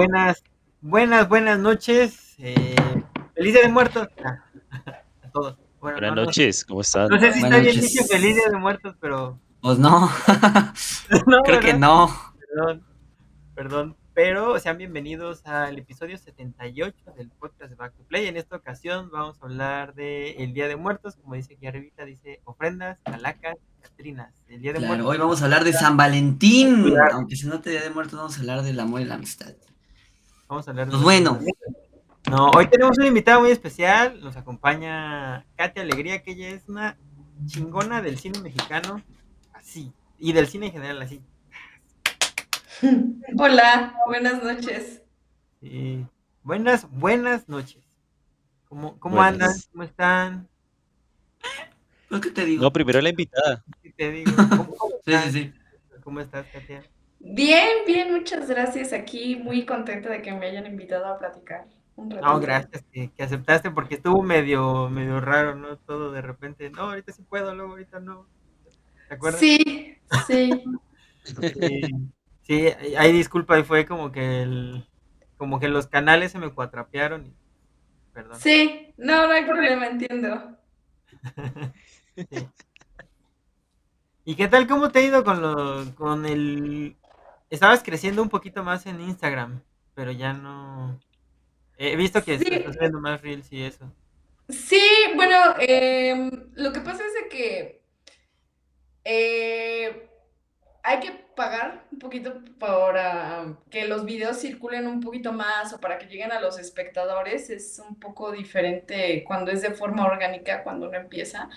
Buenas, buenas, buenas noches. Eh, feliz día de muertos a, todos. buenas noches, ¿cómo están? No sé si está bien dicho feliz día de muertos, pero. Pues no. Creo que no. Perdón, perdón. Pero sean bienvenidos al episodio 78 del podcast de Back to Play. En esta ocasión vamos a hablar de el Día de Muertos, como dice aquí arribita, dice ofrendas, calacas, catrinas. El Día de Muertos. Hoy vamos a hablar de San Valentín. Aunque se note Día de Muertos, vamos a hablar del amor y la amistad. Vamos a hablar de... Pues bueno. No, hoy tenemos una invitada muy especial. Nos acompaña Katia Alegría, que ella es una chingona del cine mexicano. Así. Y del cine en general, así Hola, buenas noches. Buenas, buenas noches. ¿Cómo, cómo andan? ¿Cómo están? ¿Qué te digo? No, primero la invitada. ¿Qué te digo? ¿Cómo, sí, sí, sí. ¿Cómo estás, Katia? Bien, bien, muchas gracias. Aquí muy contenta de que me hayan invitado a platicar. Un no, gracias que, aceptaste porque estuvo medio, medio raro, ¿no? Todo de repente, no, ahorita sí puedo, luego ahorita no. ¿Te acuerdas? Sí, sí. sí. Sí, hay disculpa, y fue como que el, como que los canales se me cuatrapearon y, perdón. Sí, no, no hay problema, entiendo. ¿Y qué tal, cómo te ha ido con lo, con el, estabas creciendo un poquito más en Instagram, pero ya no, he visto que estás viendo más reels y eso. Sí, bueno, em, lo que pasa es de que eh, hay que pagar un poquito para que los videos circulen un poquito más o para que lleguen a los espectadores. Es un poco diferente cuando es de forma orgánica, cuando uno empieza.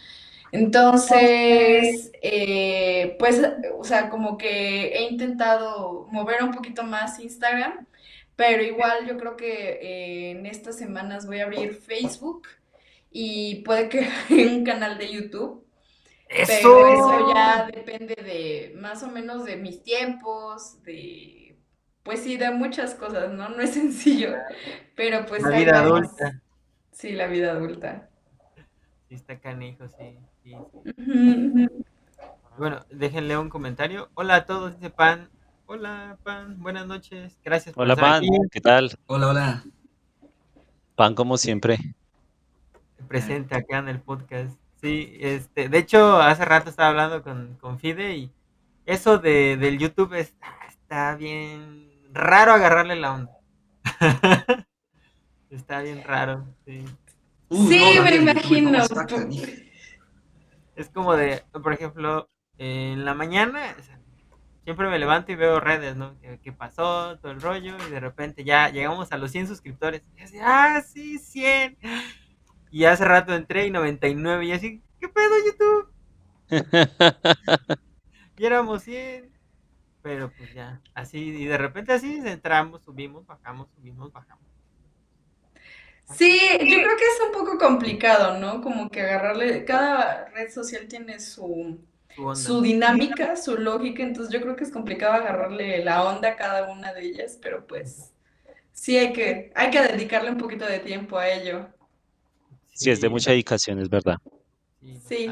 Entonces, eh, pues, o sea, como que he intentado mover un poquito más Instagram, pero igual yo creo que eh, en estas semanas voy a abrir Facebook y puede que un canal de YouTube pero eso ya depende de más o menos de mis tiempos, de pues sí, de muchas cosas, ¿no? No es sencillo, pero pues... La vida adulta. Sí, la vida adulta. Sí, está canijo, sí. Sí, Bueno, déjenle un comentario. Hola a todos, dice Pan. Hola, Pan. Buenas noches. Gracias por Hola, Pan. ¿Qué tal? Hola, hola. Pan, como siempre. Presente acá en el podcast. Sí, este, de hecho, hace rato estaba hablando con, con Fide y eso de, del YouTube está, bien raro agarrarle la onda. está bien raro, sí. sí, me imagino. Es como de, por ejemplo, en la mañana siempre me levanto y veo redes, ¿no? ¿Qué, pasó? Todo el rollo y de repente ya llegamos a los 100 suscriptores. Y así, ah, sí, 100. Y hace rato entré y 99 y así, ¿qué pedo YouTube? y éramos 100. Pero pues ya, así, y de repente así entramos, subimos, bajamos, subimos, bajamos. Sí, yo creo que es un poco complicado, ¿no? Como que agarrarle, cada red social tiene su, su, dinámica, su lógica, entonces yo creo que es complicado agarrarle la onda a cada una de ellas, pero pues sí hay que, hay que dedicarle un poquito de tiempo a ello. Sí, es de mucha dedicación, es verdad. Sí.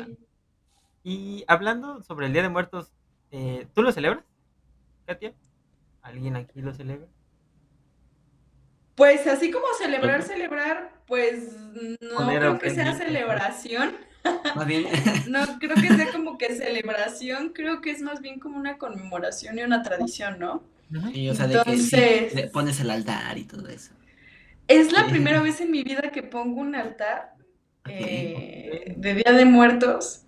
Y hablando sobre el Día de Muertos, eh, ¿tú lo celebras, Katia? ¿Alguien aquí lo celebra? Pues así como celebrar, celebrar, pues no creo que sea celebración. Más bien. no creo que sea como que celebración, creo que es más bien como una conmemoración y una tradición, ¿no? Y o sea, de que pones el altar y todo eso. Es la primera vez en mi vida que pongo un altar eh, de Día de Muertos.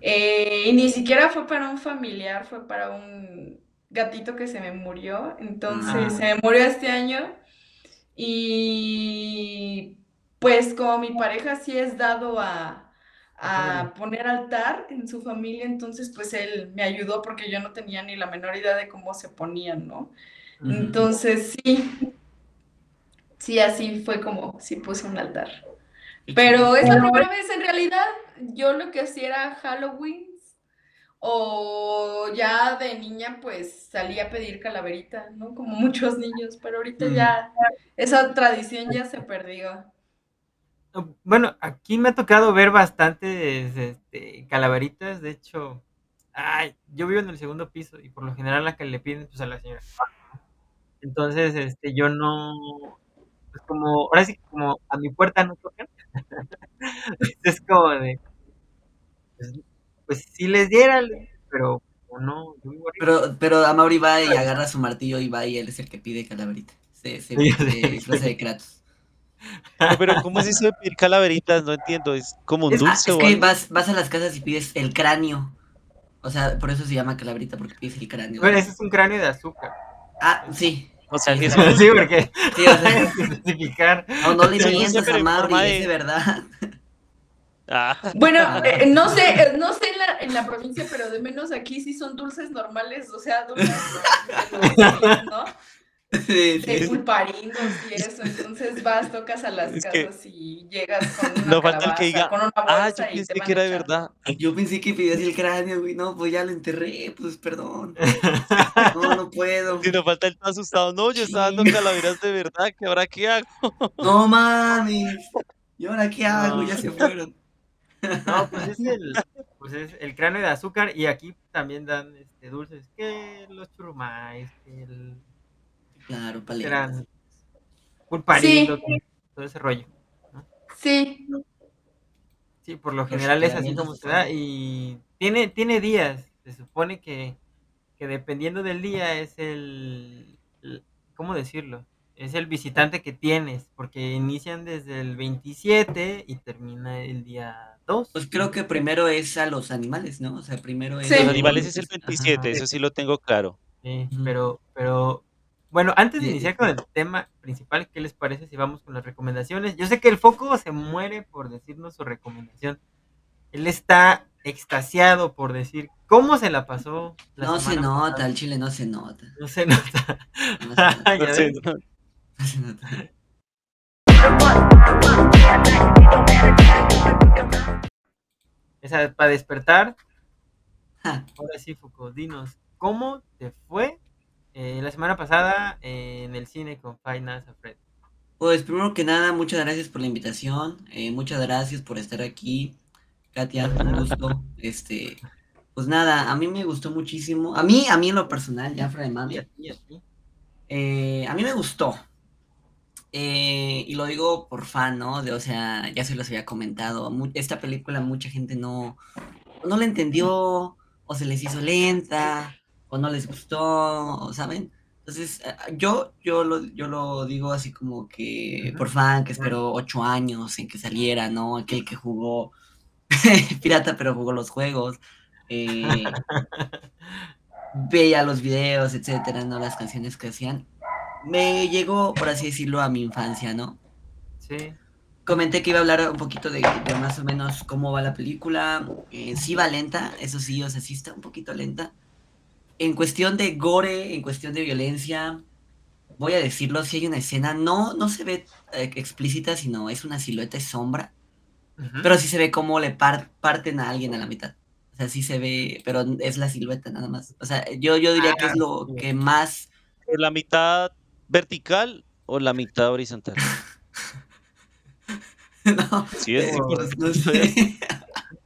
Eh, y ni siquiera fue para un familiar, fue para un gatito que se me murió. Entonces ah. se me murió este año. Y pues como mi pareja sí es dado a, poner altar en su familia, entonces pues él me ayudó porque yo no tenía ni la menor idea de cómo se ponían, ¿no? Entonces sí, sí, así fue como, sí puse un altar. Pero es la primera vez en realidad, yo lo que hacía era Halloween o ya de niña pues salía a pedir calaverita, ¿no? Como muchos niños, pero ahorita mm. ya esa tradición ya se perdió. Bueno, aquí me ha tocado ver bastantes este, calaveritas, de hecho, ay, yo vivo en el segundo piso y por lo general la que le piden pues a la señora, Entonces, este, yo no, pues como, ahora sí como a mi puerta no tocan. es como de, pues, pues si les diera, pero no, yo arriba. Pero, pero Amaury va y agarra su martillo y va y él es el que pide calaverita. Se, se, Sí, se sí. de Kratos. No, pero ¿cómo es eso de pedir calaveritas? No entiendo. ¿Es como un Es, ah, dulce es o que algo? vas, vas a las casas y pides el cráneo. O sea, por eso se llama calaverita, porque pides el cráneo. Bueno, ese es un cráneo de azúcar. Ah, sí. O sea, sí, que es sí, porque Sí, o sea, especificar. no, no le mientas a Mauri, es de verdad. Ah, Bueno, eh, no sé, eh, no sé en la, en la provincia, pero de menos aquí sí son dulces normales, o sea, dulces normales, ¿no? Sí, sí. De pulparindos y eso, entonces vas, tocas a las Es que- casas y llegas con una No falta el que calabaza, diga, con una ah, bolsa yo y te pensé que era de verdad. Yo pensé que pedías el cráneo, güey. No, pues ya lo enterré, pues perdón. No, no puedo. Si no falta el asustado. No, yo estaba dando calaveras de verdad. ¿Qué ahora qué hago? No mames. ¿Y ahora qué hago? Ya se fueron. No, pues es el, pues es el cráneo de azúcar y aquí también dan este, dulces, que los churumais, que el Claro, paletas. pulparindo, todo ese rollo. Sí, Sí, por lo general es así como se da y tiene, tiene días. Se supone que, que dependiendo del día es el, el- ¿cómo decirlo? Es el visitante que tienes, porque inician desde el 27 y termina el día 2. Pues creo que primero es a los animales, ¿no? O sea, primero es. Sí. Los Sí. animales es el Ajá. 27, eso sí lo tengo claro. Sí, pero, pero, bueno, antes de iniciar con el tema principal, ¿qué les parece si vamos con las recomendaciones? Yo sé que el foco se muere por decirnos su recomendación. Él está extasiado por decir cómo se la pasó. la No se nota, pasada. el chile no se nota. No se nota. No se nota. No sé, ves. no. no se nota. Esa, para despertar, ahora sí, Foucault, dinos, ¿cómo te fue eh, la semana pasada en el cine con at Freddy's? Pues primero que nada, muchas gracias por la invitación. eh, muchas gracias por estar aquí. Katia, un gusto. Este, pues nada, a mí me gustó muchísimo. A mí, a mí en lo personal, ya fuera de eh, a mí me gustó. Eh, y lo digo por fan, ¿no? De, o sea, ya se los había comentado. esta película mucha gente no, no la entendió, o se les hizo lenta, o no les gustó, ¿saben? Entonces, eh, yo, yo, lo, yo lo digo así como que por fan, que esperó ocho años en que saliera, ¿no? Aquel que jugó pirata, pero jugó los juegos. eh, veía los videos, etcétera, ¿no? Las canciones que hacían. Me llegó, por así decirlo, a mi infancia, ¿no? Sí. Comenté que iba a hablar un poquito de, de más o menos cómo va la película. Eh, sí va lenta, eso sí, o sea, sí está un poquito lenta. En cuestión de gore, en cuestión de violencia, voy a decirlo, si hay una escena, no, no se ve eh, explícita, sino es una silueta de sombra, pero sí se ve cómo le par- parten a alguien a la mitad. O sea, sí se ve, pero es la silueta nada más. O sea, yo, yo diría que es lo sí. que más ¿Por la mitad vertical o la mitad horizontal? no, Sí, es no sé.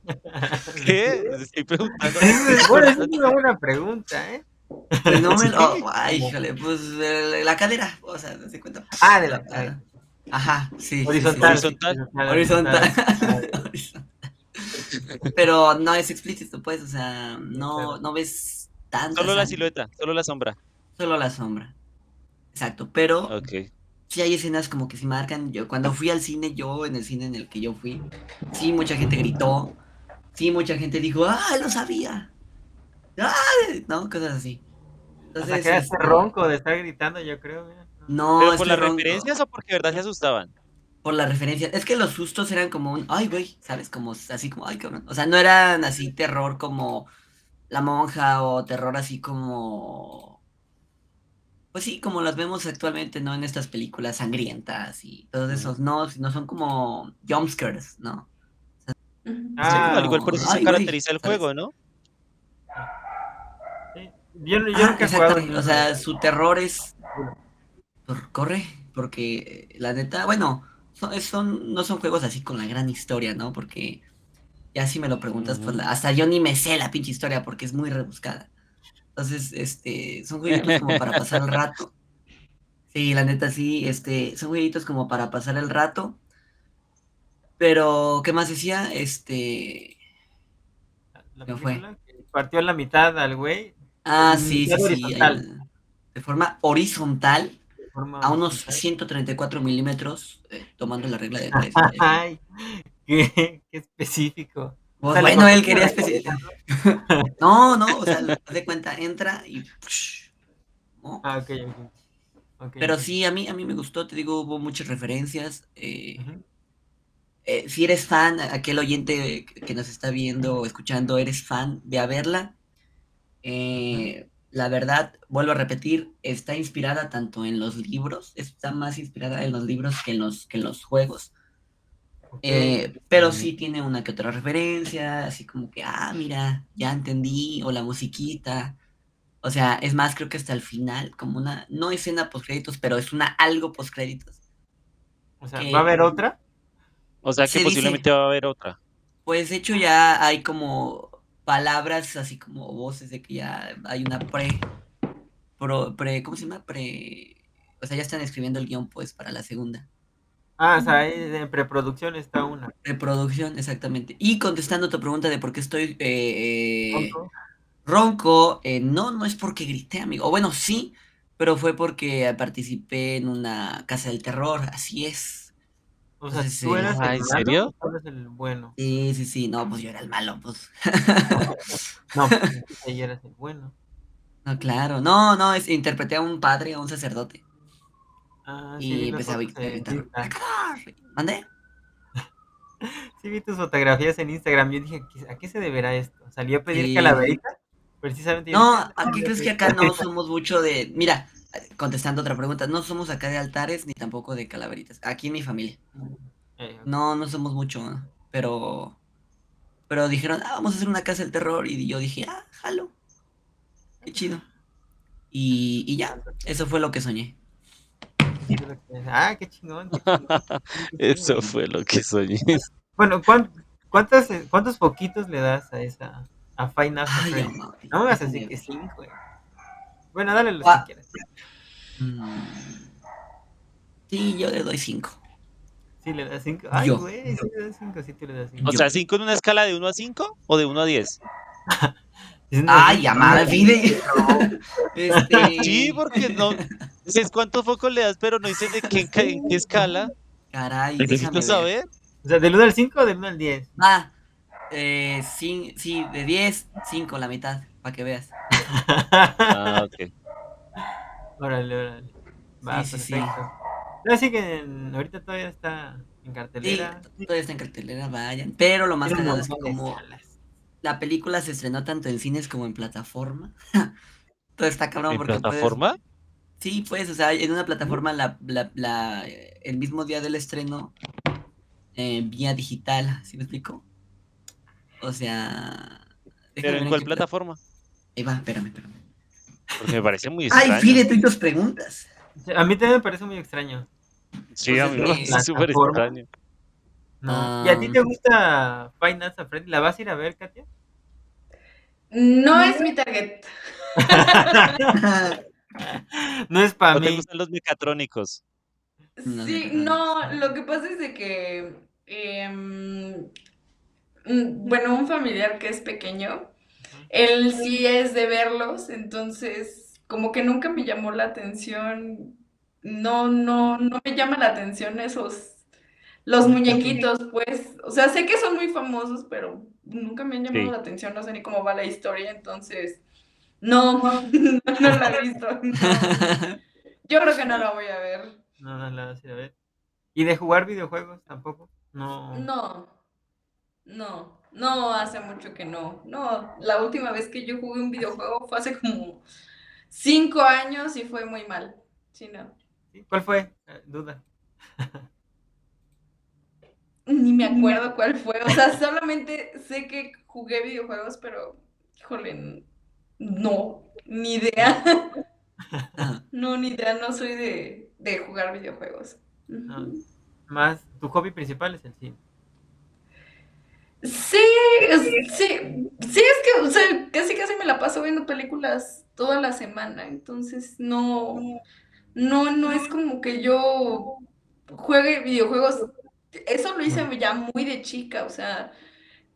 ¿Qué? Estoy preguntando. Es, bueno, esa es una buena pregunta, ¿eh? Pues no me Sí. lo. oh, ay, híjole, pues eh, la cadera, o sea, no se cuenta. Ah, de la cadera. Ajá, sí. Horizontal. sí. Horizontal. Horizontal. Horizontal. Pero no es explícito, pues, o sea, no, no ves tanto. Solo la silueta, solo la sombra. Solo la sombra. Exacto, pero Ok. sí hay escenas como que sí marcan. Yo cuando fui al cine, yo en el cine en el que yo fui, sí mucha gente gritó, sí mucha gente dijo, ah, lo sabía. ¡Ah! No, cosas así. O sea, Entonces, quedaste este, ronco de estar gritando, yo creo. mira. No, ¿Pero por las ronco. referencias o porque de verdad se asustaban? Por las referencias. Es que los sustos eran como un, ay, güey, ¿sabes? Como así como, ay, cabrón. O sea, no eran así terror como La Monja o terror así como... Pues sí, como las vemos actualmente, ¿no? En estas películas sangrientas y todos esos, no, sino son como jumpscares, ¿no? Ujú. Ah, al igual por eso ay, se caracteriza el ¿sabes? juego, ¿no? Sí. Yo, no- yo Ah, nunca he o sea, su terror es... por- corre, porque la neta, bueno, son, son- no son juegos así con la gran historia, ¿no? Porque ya si me lo preguntas, pues la- hasta yo ni me sé la pinche historia porque es muy rebuscada. Entonces, este, son jueguitos como para pasar el rato. Sí, la neta sí, este, son jueguitos como para pasar el rato. Pero, ¿qué más decía? Este, La ¿Qué fue? que partió a la mitad al güey ah, En sí, sí, sí, de forma horizontal, de forma a unos horizontal. 134 milímetros, eh, tomando la regla de tres. eh. Ay, qué, qué específico. Bueno, él quería especificar. No, no, o sea, de cuenta, entra y. ¿no? Ah, ok, ok. Ok, Pero sí, a mí, a mí me gustó, te digo, hubo muchas referencias. eh, eh, si eres fan, aquel oyente que que nos está viendo o escuchando, eres fan, ve a verla. Eh, la verdad, vuelvo a repetir, está inspirada tanto en los libros, está más inspirada en los libros que en los, que en los juegos. Eh, pero sí tiene una que otra referencia, así como que, ah, mira, ya entendí, o la musiquita. O sea, es más, creo que hasta el final, como una, no escena post créditos, pero es una algo post créditos. O sea, que- ¿va a haber otra? O sea Se que dice- posiblemente va a haber otra. Pues de hecho ya hay como palabras, así como voces de que ya hay una pre, pro- pre, ¿cómo se llama? Pre, o sea, ya están escribiendo el guion pues para la segunda. Ah, o sea, ahí en preproducción está una. Preproducción, exactamente. Y contestando tu pregunta de por qué estoy eh, Tonto. ronco, eh, no, no es porque grité, amigo. O bueno, sí, pero fue porque participé en una casa del terror, así es. O sea, Entonces, ¿tú sí. eres Ah, el ¿en malo serio? tú eres el bueno? Sí, sí, sí, no, pues yo era el malo, pues. No, pues ahí eres el bueno. No, claro, no, no, es, interpreté a un padre, a un sacerdote. Ah, sí, Y las empecé a gritar. ¿Mandé? Sí, vi tus fotografías en Instagram. Yo dije, ¿a qué- ¿a qué se deberá esto? ¿Salí a pedir Sí. calaverita? Precisamente. No, dije, ¿a qué crees que acá no somos mucho de. Mira, contestando otra pregunta, no somos acá de altares ni tampoco de calaveritas. Aquí en mi familia. Eh, ok. No, no somos mucho, ¿no? pero. Pero dijeron, ah, vamos a hacer una casa del terror. Y yo dije, ah, jalo. Qué chido. Y, y ya, eso fue lo que soñé. Ah, qué chingón. qué chingón. Eso fue lo que soñé. Bueno, ¿cuán- cuántas, eh, ¿cuántos poquitos le das a esa? A Ay, Freddy's? amor, No me vas a decir que sí, güey. Bueno, dale los Ah. que quieras. Mm. Sí, yo le doy cinco. Sí, le das cinco. Ay, Yo. güey, sí le das cinco, sí, tú le das cinco. O sea, ¿cinco en una escala de 1 a 5 o de 1 a 10? Diciendo Ay, no, fide. Este. Sí, porque no. Dices cuántos focos le das, pero no dices de qué, en qué- en qué escala. Caray, Necesito saber. O sea, del 1 al 5 o del 1 al 10. Ah, eh, sí, sí, de 10, 5, la mitad, para que veas. Ah, ok. órale, órale. Va, Sí, sí, sí. perfecto. Así que en- ahorita todavía está en Sí, cartelera. todavía está en cartelera, vayan. Pero lo más cagado es que como la película se estrenó tanto en cines como en plataforma. Todo está cabrón ¿En porque puedes- plataforma? Sí, pues, o sea, en una plataforma la, la- la- el mismo día del estreno, eh, vía digital, ¿sí me explico? O sea... ¿Pero en cuál plataforma? Ahí va, espérame, espérame. Porque me parece muy extraño. Ay, Fide, tú y tus preguntas. A mí también me parece muy extraño. Sí, a mí me Pues, parece eh, súper extraño. No. ¿Y a ti Ah. te gusta Five Nights at Freddy's? ¿La vas a ir a ver, Katia? No es mi target. no es para ¿No te mí. gustan los mecatrónicos? No, Sí, no, lo que pasa es de que, em, mm, bueno, un familiar que es pequeño, él sí es de verlos, entonces como que nunca me llamó la atención, no, no, no me llama la atención esos, los muñequitos, pues, o sea, sé que son muy famosos, pero nunca me han llamado Sí. la atención, no sé ni cómo va la historia, entonces, no, no, no la he visto, no. Yo creo que no la voy a ver. No, no la vas a ir a ver. ¿Y de jugar videojuegos tampoco? No. No, no, no, hace mucho que no. No, la última vez que yo jugué un videojuego fue hace como cinco años y fue muy mal. Sí, no. ¿Cuál fue? Eh, duda. Ni me acuerdo cuál fue. O sea, solamente sé que jugué videojuegos, pero, híjole, no, ni idea. No, ni idea, no soy de, de jugar videojuegos. Ujú. Más, tu hobby principal es el cine. Sí, es- sí, sí, es que, o sea, casi casi me la paso viendo películas toda la semana, entonces no, No, no es como que yo juegue videojuegos. Eso lo hice ya muy de chica, o sea,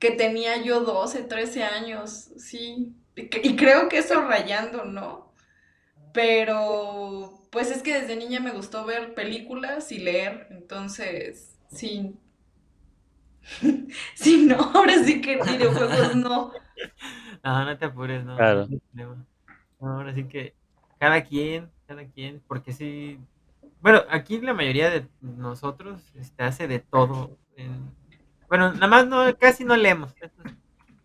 que tenía yo 12, 13 años, sí. Y, creo que eso rayando, ¿no? Pero, pues es que desde niña me gustó ver películas y leer, entonces, sí. Sí, no, ahora sí que videojuegos no. No, no te apures, no. Claro. no ahora sí que cada quien, cada quien, porque sí. Bueno, aquí la mayoría de nosotros este, hace de todo. en- Bueno, nada más no, casi no leemos.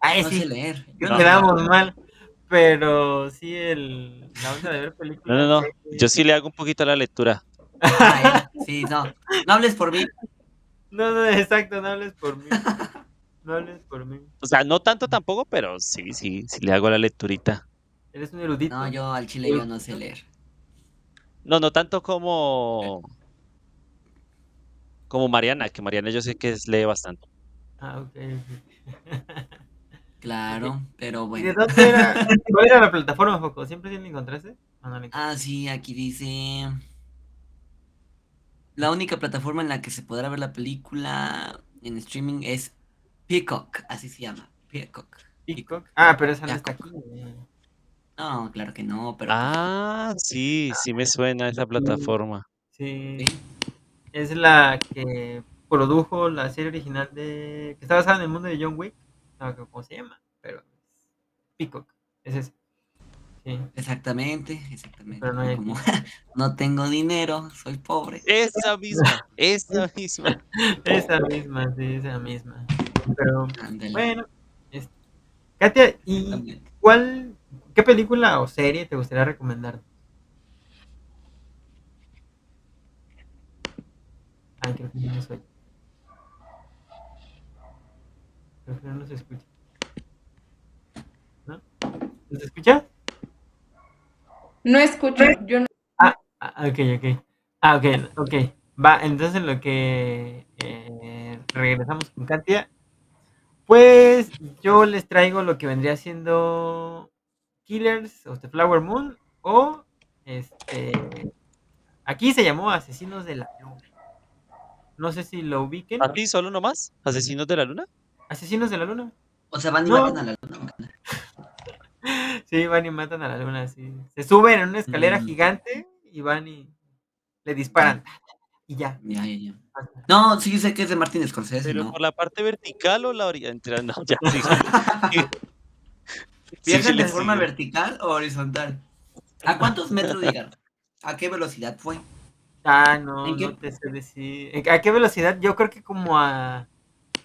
Ay, No sí, sé leer. Yo no quedamos mal. Pero sí, el, la onda de ver No, películas. no, no. series, Yo sí le hago un poquito a la lectura. Ah, él. Sí, no. No hables por mí. No, no, exacto, no hables por mí. No hables por mí. O sea, no tanto tampoco, pero sí, sí, sí le hago la lecturita. Eres un erudito. No, yo al chile yo no sé leer. No, no tanto como como Mariana, que Mariana yo sé que es, lee bastante. Ah, ok, ok. Claro, pero ¿Y de bueno. dónde era? ¿Cuál era la plataforma, Foco? ¿Siempre sí la encontraste? ¿O no encontraste? Ah, sí, aquí dice. La única plataforma en la que se podrá ver la película en streaming es Peacock, así se llama. Peacock. Peacock. Ah, pero esa no está Peacock. aquí. No, claro que no, pero. Ah, sí, sí me suena esa plataforma. Sí. Sí. Es la que produjo la serie original de. que está basada en el mundo de John Wick. No me acuerdo cómo se llama, pero. Peacock. Es ese. Sí. Exactamente, exactamente. Pero no hay Como no tengo dinero, soy pobre. Esa misma, esa misma. Esa misma, sí, esa misma. Pero, bueno. es- Katia, ¿y cuál. qué película o serie te gustaría recomendar? Ay, creo que no nos oye. Creo que no nos escucha. ¿No? ¿Nos escucha? No escucho, yo no. Ah, ok, ok. Ah, ok, ok. Va, entonces en lo que eh, regresamos con Katia, pues yo les traigo lo que vendría siendo Killers of the Flower Moon o este aquí se llamó Asesinos de la Luna. No sé si lo ubiquen. ¿A ti solo nomás? ¿Asesinos de la luna? Asesinos de la Luna. O sea, van y No. matan a la luna. Sí, van y matan a la luna, sí. Se suben en una escalera Mm. gigante y van y le disparan. Y ya. Ya, ya, ya. No, sí sé que es de Martin Scorsese, ¿Pero ¿no? por la parte vertical o la oriental? No, ya, sí. ¿Viajan de forma sigo. vertical o horizontal? ¿A cuántos metros llegaron? ¿A qué velocidad fue? Ah, no, ¿En qué- no te sé decir. ¿En- ¿A qué velocidad? Yo creo que como a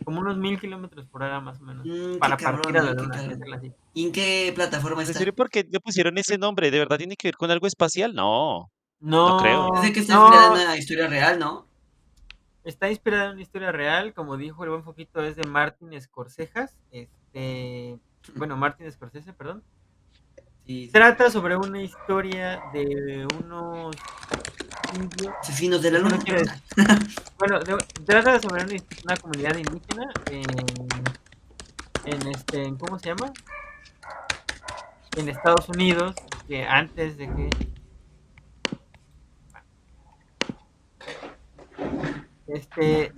como unos mil kilómetros por hora más o menos. Mm, para cabrón, partir a la ¿no? Luna. ¿Y en qué plataforma ¿En está? serio por qué le pusieron ese nombre? ¿De verdad tiene que ver con algo espacial? No. No, creo. Dice que está no, inspirada en una historia real, ¿no? está inspirada en una historia real, como dijo el buen foquito, es de Martin Scorsejas, este, bueno, Martin Scorsese, perdón. Sí. Trata sobre una historia de unos Asesinos de la no luna. decir- Bueno, de- trata sobre una, una comunidad indígena en, en este, en- ¿cómo se llama? En Estados Unidos, que antes de que este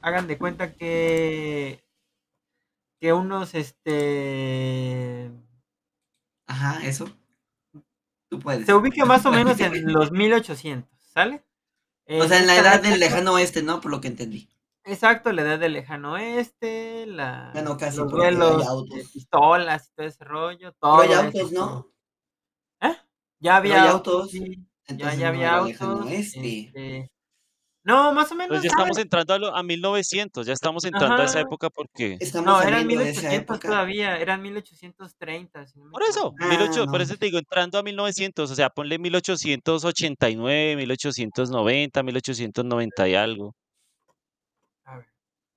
hagan de cuenta que que unos este Ajá, eso. Tú puedes. se ubica más o menos en los 1800, ¿sale? O sea, en la edad del lejano oeste, ¿no? Por lo que entendí. Exacto, la edad del lejano oeste, la, Bueno, casi, los hay de pistolas y todo ese rollo, Pero todo hay eso, autos, ¿no? ¿Eh? Ya había Pero hay autos, autos, sí, ya, Entonces ya no había autos. este, No, más o menos. Pues ya ¿sabes? estamos entrando a, lo- a 1900, ya estamos entrando a esa época porque... Estamos No, eran saliendo de esa 1800 época. todavía, eran 1830. si no Por eso. Ah, 18, por eso te digo, entrando a 1900, o sea, ponle 1889, 1890, 1890 y algo. A ver,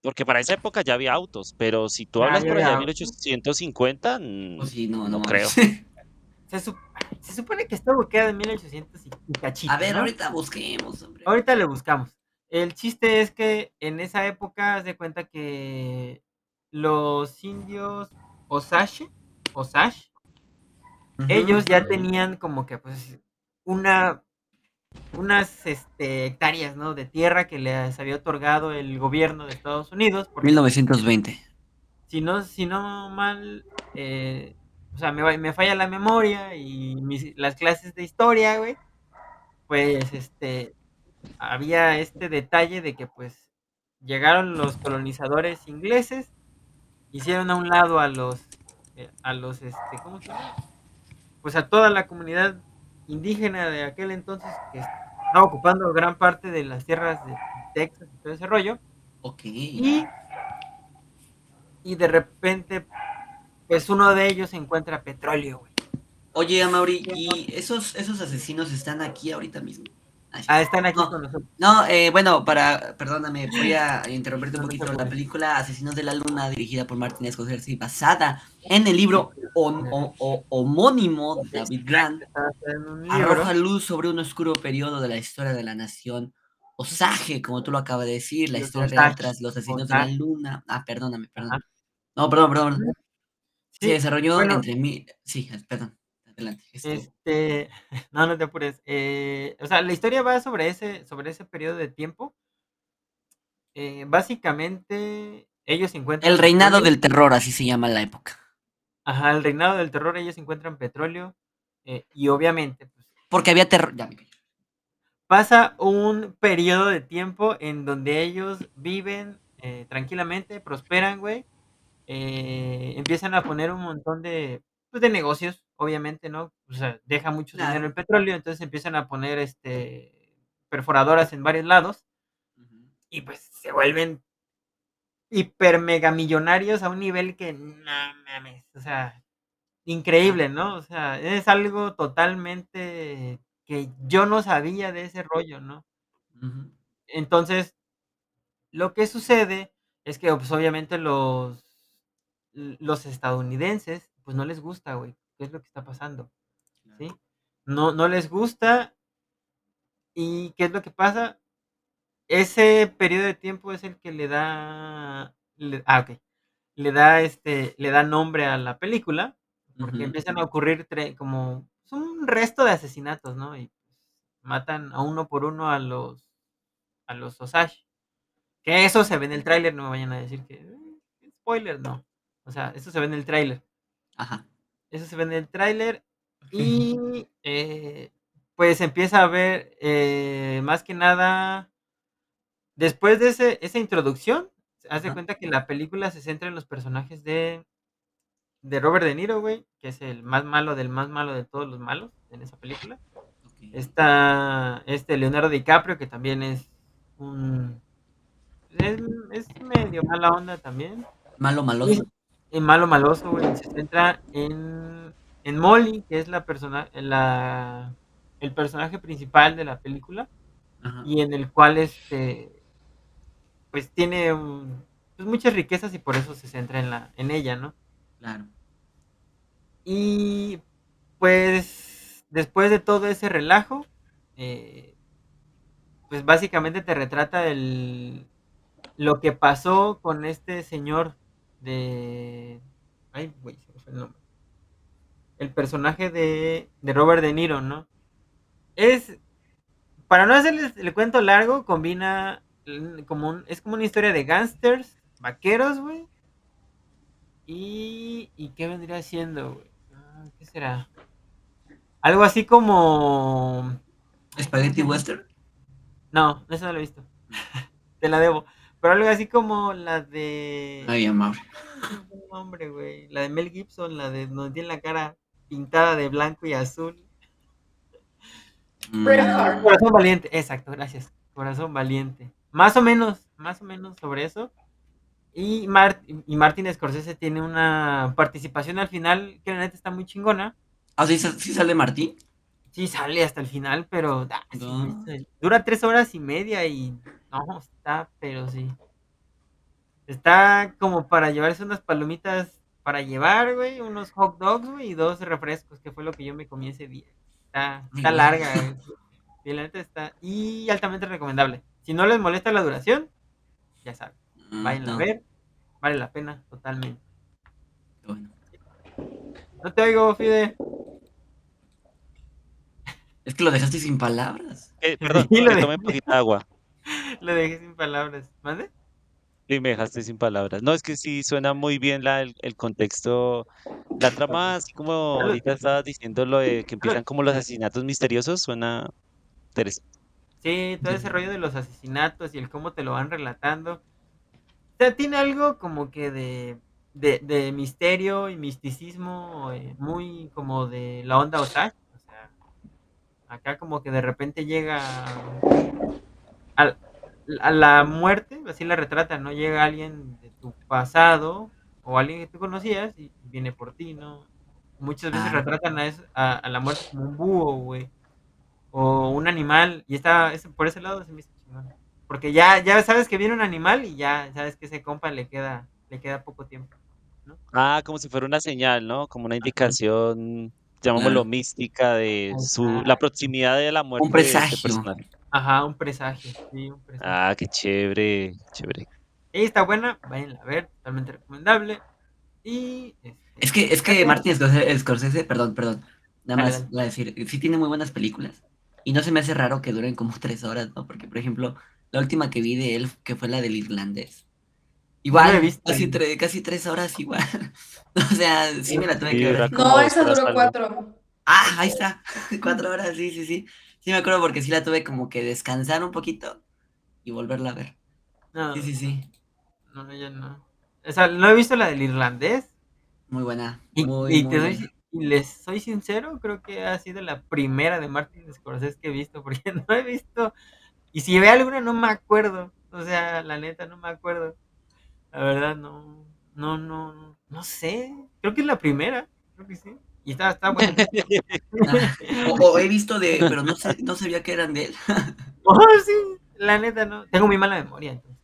Porque para esa época ya había autos, pero si tú hablas ya por allá de había autos. 1850, mm, Pues sí, no, no no, creo. Se, sup- se supone que está ubicada en 1800 y cachito, A ver, ¿no? ahorita busquemos, hombre. Ahorita le buscamos. El chiste es que en esa época de cuenta que los indios Osage, Osage, ellos ya tenían como que pues una unas este, hectáreas, ¿no? De tierra que les había otorgado el gobierno de Estados Unidos. Porque, 1920. Si no, si no mal, eh, o sea, me, me, falla la memoria y mis, las clases de historia, güey, pues, este, había este detalle de que, pues, llegaron los colonizadores ingleses, hicieron a un lado a los, eh, a los, este, ¿cómo se llama? Pues a toda la comunidad indígena de aquel entonces que estaba ocupando gran parte de las tierras de Texas y todo ese rollo. Ok. Y, y de repente, pues uno de ellos encuentra petróleo, güey. Oye, Amaury, ¿y esos, esos asesinos están aquí ahorita mismo? Ah, están aquí no, con nosotros. No, eh, bueno, para, perdóname, voy a interrumpirte un poquito. La película Asesinos de la Luna, dirigida por Martin Scorsese, basada en el libro homónimo de David Grant, arroja luz sobre un oscuro periodo de la historia de la nación Osage, como tú lo acabas de decir, la historia real tras los asesinos de la luna. Ah, perdóname, perdón. No, perdón, perdón. Se desarrolló bueno. entre mí. Sí, perdón. Adelante. Este, no, no te apures. Eh, o sea, la historia va sobre ese, sobre ese periodo de tiempo. Eh, básicamente, ellos encuentran. El reinado petróleo. del terror, así se llama la época. Ajá, el reinado del terror, ellos encuentran petróleo. Eh, y obviamente. Pues, Porque había terror. Ya, pasa un periodo de tiempo en donde ellos viven eh, tranquilamente, prosperan, güey. Eh, empiezan a poner un montón de, pues, de negocios, obviamente, ¿no? O sea, deja mucho Claro. dinero el petróleo, entonces empiezan a poner este perforadoras en varios lados y pues se vuelven hiper mega millonarios a un nivel que no mames, o sea, increíble, ¿no? O sea, es algo totalmente que yo no sabía de ese rollo, ¿no? Entonces, lo que sucede es que, pues, obviamente los los estadounidenses, pues, no les gusta, güey, qué es lo que está pasando, ¿sí? No no les gusta ¿y qué es lo que pasa? Ese periodo de tiempo es el que le da le ah, okey, le da, este, le da nombre a la película, porque empiezan a ocurrir tre como, pues, un resto de asesinatos, ¿no? Y, pues, matan a uno por uno a los a los Osage. Que eso se ve en el tráiler, no me vayan a decir que, eh, spoiler, no. O sea, eso se ve en el tráiler. Ajá. Eso se ve en el tráiler y, eh, pues, empieza a ver, eh, más que nada después de ese esa introducción, haz de cuenta que la película se centra en los personajes de de Robert De Niro, güey, que es el más malo del más malo de todos los malos en esa película. Está, este, Leonardo DiCaprio, que también es un es es medio mala onda también. Malo, maloso. Y malo maloso, güey, se centra en en Molly, que es la persona la el personaje principal de la película, Ajá. y en el cual, este, pues, tiene, pues, muchas riquezas y por eso se centra en la en ella, ¿no? Claro. Y, pues, después de todo ese relajo, eh pues, básicamente te retrata el lo que pasó con este señor de ay, güey, se me fue el nombre. El personaje de de Robert De Niro, ¿no? Es para no hacerles el cuento largo, combina, como un es como una historia de gángsters, vaqueros, güey. Y y, ¿qué vendría siendo, güey? Ah, ¿qué será? Algo así como ¿Spaghetti western? No, esa no la he visto. Te la debo. Pero algo así como la de Ay, el nombre, güey, la de Mel Gibson, la de donde tiene la cara pintada de blanco y azul. Mm, Corazón valiente, exacto, gracias. Corazón valiente. Más o menos, más o menos sobre eso. Y Mart y Martin Scorsese tiene una participación al final que la neta está muy chingona. ¿Ah, sí sí sale Martín? Sí sale hasta el final, pero, ah, No. dura 3 horas y media y no, está, pero sí. Está como para llevarse unas palomitas para llevar, güey, unos hot dogs, güey, y 2 refrescos, que fue lo que yo me comí ese día. Está está larga, güey. Y la neta está y altamente recomendable. Si no les molesta la duración, ya saben, Mm, váyanla a ver, vale la pena totalmente. Bueno. No te oigo, Fide. Es que lo dejaste sin palabras. Eh, perdón, Sí, de- tome poquita agua. Lo dejé sin palabras. ¿Mande? Y me dejaste sin palabras. No, es que sí suena muy bien la, el, el contexto. La trama, así como ahorita estabas diciendo lo de que empiezan como los asesinatos misteriosos, suena interesante. Sí, todo ese rollo de los asesinatos y el cómo te lo van relatando. O sea, tiene algo como que de, de, de misterio y misticismo, eh, muy como de la onda otaku. Acá como que de repente llega al- a la muerte, así la retratan, ¿no? Llega alguien de tu pasado o alguien que tú conocías y viene por ti, ¿no? Muchas veces Ah. retratan a, eso- a, a la muerte como un búho, güey. O un animal. Y está, ese- por ese lado se me hizo chingón. Porque ya, ya sabes que viene un animal y ya sabes que ese compa le queda, le queda poco tiempo. Ah, como si fuera una señal, ¿no? Como una indicación, llamémoslo mística de su, la proximidad de la muerte Un de este presagio. personaje. Ajá, un presagio. Sí, un presagio. Ah, qué chévere, chévere. Y está buena, vayan a ver, totalmente recomendable. Y este, Es que, es que Martin Scorsese, Scorsese, perdón, perdón. Nada más voy a decir, sí tiene muy buenas películas. Y no se me hace raro que duren como tres horas, ¿no? Porque, por ejemplo, la última que vi de él, que fue la del irlandés. Igual, No la he visto. casi, tre- casi tres horas igual. o sea, sí me la tuve Sí, que ver. No, esa duró cuatro. Ah, ahí está. Cuatro horas, sí, sí, sí. Sí me acuerdo porque sí la tuve como que descansar un poquito y volverla a ver. no, Sí, sí, sí. no, yo no. O sea, no he visto la del irlandés. Muy buena. Y, Muy, y muy te doy, buena. y les soy sincero, creo que ha sido la primera de Martin Scorsese que he visto, porque no he visto, y si ve alguna no me acuerdo, o sea, la neta no me acuerdo, la verdad no, no, no, no, sé, creo que es la primera, creo que sí, y está, está buena. Ah, o, o he visto de, pero no sé, no sabía que eran de él. oh, sí, la neta no, tengo muy mala memoria, entonces,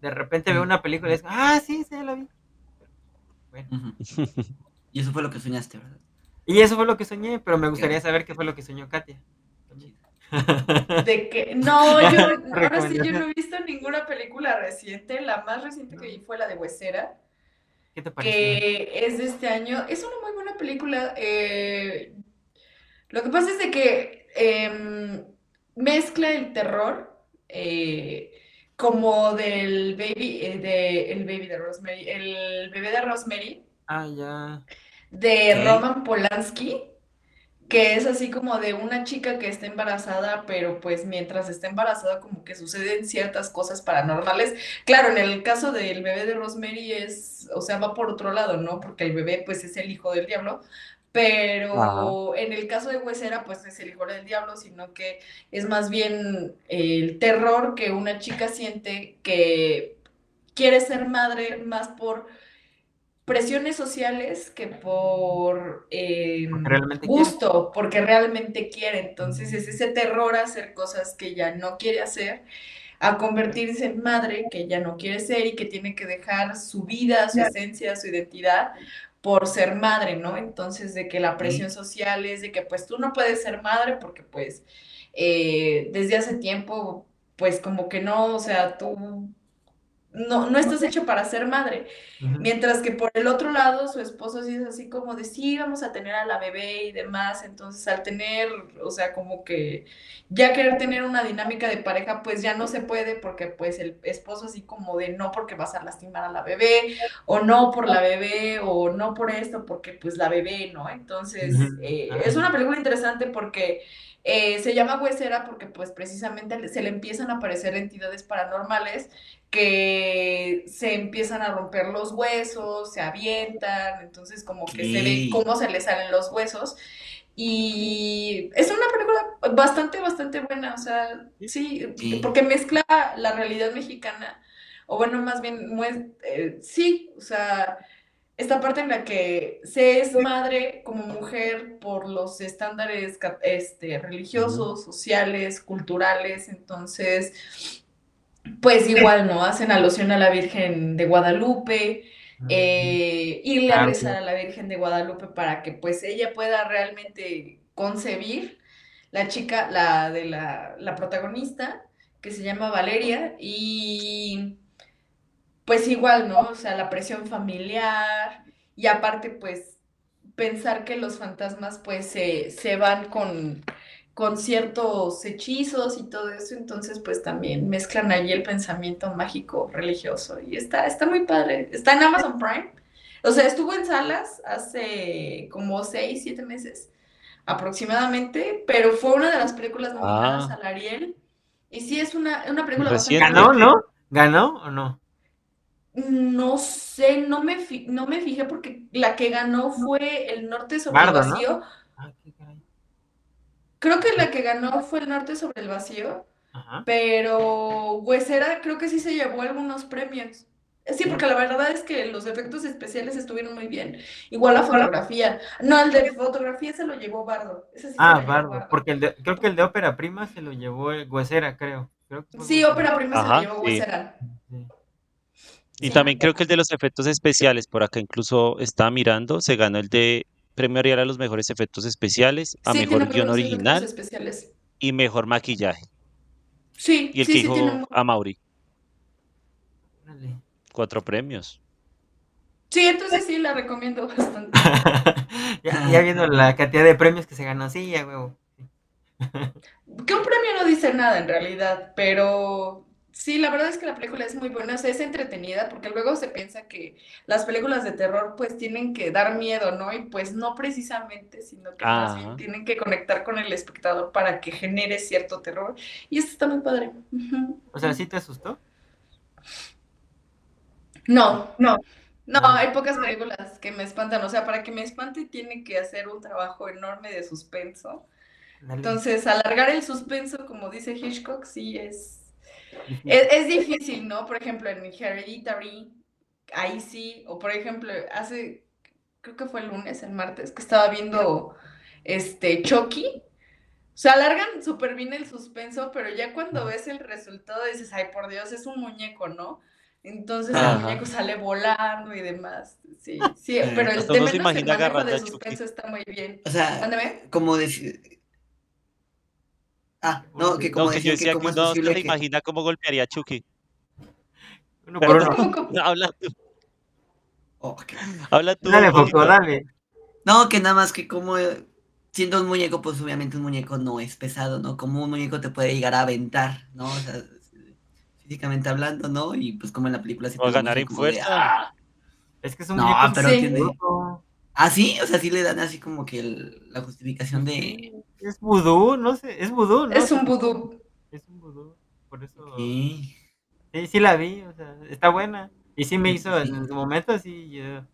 de repente veo una película y digo, ah, sí, sí, la vi. Bueno. Y eso fue lo que soñaste, ¿verdad? y eso fue lo que soñé, pero me gustaría saber qué fue lo que soñó Katia. De que, no, yo, ahora sí, yo no he visto ninguna película reciente. La más reciente que vi fue la de Huesera, ¿Qué te pareció? que es de este año. Es una muy buena película. eh, lo que pasa es de que em, mezcla el terror eh, como del baby, eh, de, el baby de Rosemary, el bebé de Rosemary, Ah, ya. de. Roman Polanski, que es así como de una chica que está embarazada, pero pues mientras está embarazada como que suceden ciertas cosas paranormales. Claro, en el caso del bebé de Rosemary es, o sea, va por otro lado, ¿no? Porque el bebé pues es el hijo del diablo, pero en el caso de Huesera pues es el hijo del diablo, sino que es más bien el terror que una chica siente que quiere ser madre más por presiones sociales que por eh, Porque realmente gusto, porque realmente quiere. Entonces es ese terror a hacer cosas que ya no quiere hacer, a convertirse en madre que ya no quiere ser y que tiene que dejar su vida, su esencia, su identidad por ser madre, ¿no? Entonces de que la presión social es de que pues tú no puedes ser madre porque pues eh, desde hace tiempo pues como que no, o sea, tú no, no estás hecho para ser madre. Mientras que por el otro lado, su esposo sí es así como de, sí, vamos a tener a la bebé y demás. Entonces, al tener, o sea, como que ya querer tener una dinámica de pareja, pues ya no se puede porque pues el esposo así como de, no porque vas a lastimar a la bebé, o no por la bebé, o no por esto, porque pues la bebé, ¿no? Entonces, eh, es una película interesante porque eh, se llama Huesera porque pues precisamente se le empiezan a aparecer entidades paranormales que se empiezan a romper los huesos, se avientan, entonces como que se ve cómo se le salen los huesos. Y es una película bastante, bastante buena, o sea, sí, porque mezcla la realidad mexicana, o bueno, más bien, eh, sí, o sea, esta parte en la que se es madre como mujer por los estándares este, religiosos, sociales, culturales, entonces, pues igual, ¿no? Hacen alusión a la Virgen de Guadalupe, eh, irle a rezar a la Virgen de Guadalupe para que pues ella pueda realmente concebir. La chica, la de la, la protagonista, que se llama Valeria, y pues igual, ¿no? O sea, la presión familiar y aparte pues pensar que los fantasmas pues se, se van con con ciertos hechizos y todo eso, entonces pues también mezclan allí el pensamiento mágico religioso y está, está muy padre. Está en Amazon Prime. O sea, estuvo en salas hace como seis, siete meses aproximadamente, pero fue una de las películas nominadas Ah. al Ariel. Y sí, es una, una película Reciente. bastante... ¿Ganó, no? ¿Ganó o no? No sé, no me, fi- no me fijé porque la que ganó fue El Norte sobre Bardo, el ¿no? Vacío. Ah, qué caray. Creo que la que ganó fue El Norte sobre el Vacío, Ajá. pero Huesera creo que sí se llevó algunos premios. Sí, porque la verdad es que los efectos especiales estuvieron muy bien. Igual la fotografía. No, el de fotografía se lo llevó Bardo. Ese sí se Ah, Bardo, porque el de- creo que el de ópera prima se lo llevó el Huesera, creo. Creo que fue Sí, ópera prima se lo llevó sí. Huesera. Y Sí. también creo que el de los efectos especiales, por acá incluso estaba mirando, se ganó el de Premio Ariel a los mejores efectos especiales, a Sí, mejor guion original especiales. y mejor maquillaje. Sí, Y el sí, que sí, dijo tiene muy- a Mauri, cuatro premios. Sí, entonces sí, la recomiendo bastante. ya, ya viendo la cantidad de premios que se ganó, sí, ya huevo. Que un premio no dice nada en realidad, pero sí, la verdad es que la película es muy buena, o sea, es entretenida, porque luego se piensa que las películas de terror pues tienen que dar miedo, ¿no? Y pues no precisamente, sino que más bien Ajá. tienen que conectar con el espectador para que genere cierto terror. Y esto está muy padre. O sea, ¿sí te asustó? No, no. No, hay pocas películas que me espantan, o sea, para que me espante tiene que hacer un trabajo enorme de suspenso. Dale. Entonces, alargar el suspenso, como dice Hitchcock, sí es. Es, es difícil, ¿no? Por ejemplo, en Hereditary, ahí sí, o por ejemplo, hace, creo que fue el lunes, el martes, que estaba viendo este Chucky. O sea, alargan súper bien el suspenso, pero ya cuando ves el resultado dices, ay, por Dios, es un muñeco, ¿no? Entonces el muñeco sale volando y demás. Sí, sí, pero el de menos el manejo de suspenso está muy bien. O sea, Mándame. como decir. Ah, no, que como No, que yo que decía que cómo es uno se que. imagina cómo golpearía a Chucky. Pero no, uno. ¿Cómo, cómo? habla tú, Oh, que- habla tú. Dale. Foco, dale. No, que nada más que como eh, siendo un muñeco, pues obviamente un muñeco no es pesado, ¿no? Como un muñeco te puede llegar a aventar, ¿no? O sea, físicamente hablando, ¿no? Y pues como en la película se O ganar en fuerza. "Ah". Es que es un No, muñeco pero Sí. tiene. Ah, sí, o sea, sí le dan así como que el- la justificación de. Es vudú, no sé, es vudú, ¿no? Es un vudú. Es un vudú. Por eso. Sí. Sí, sí la vi, o sea, está buena. Y sí me Sí, hizo, sí. en su momento, sí, yo- o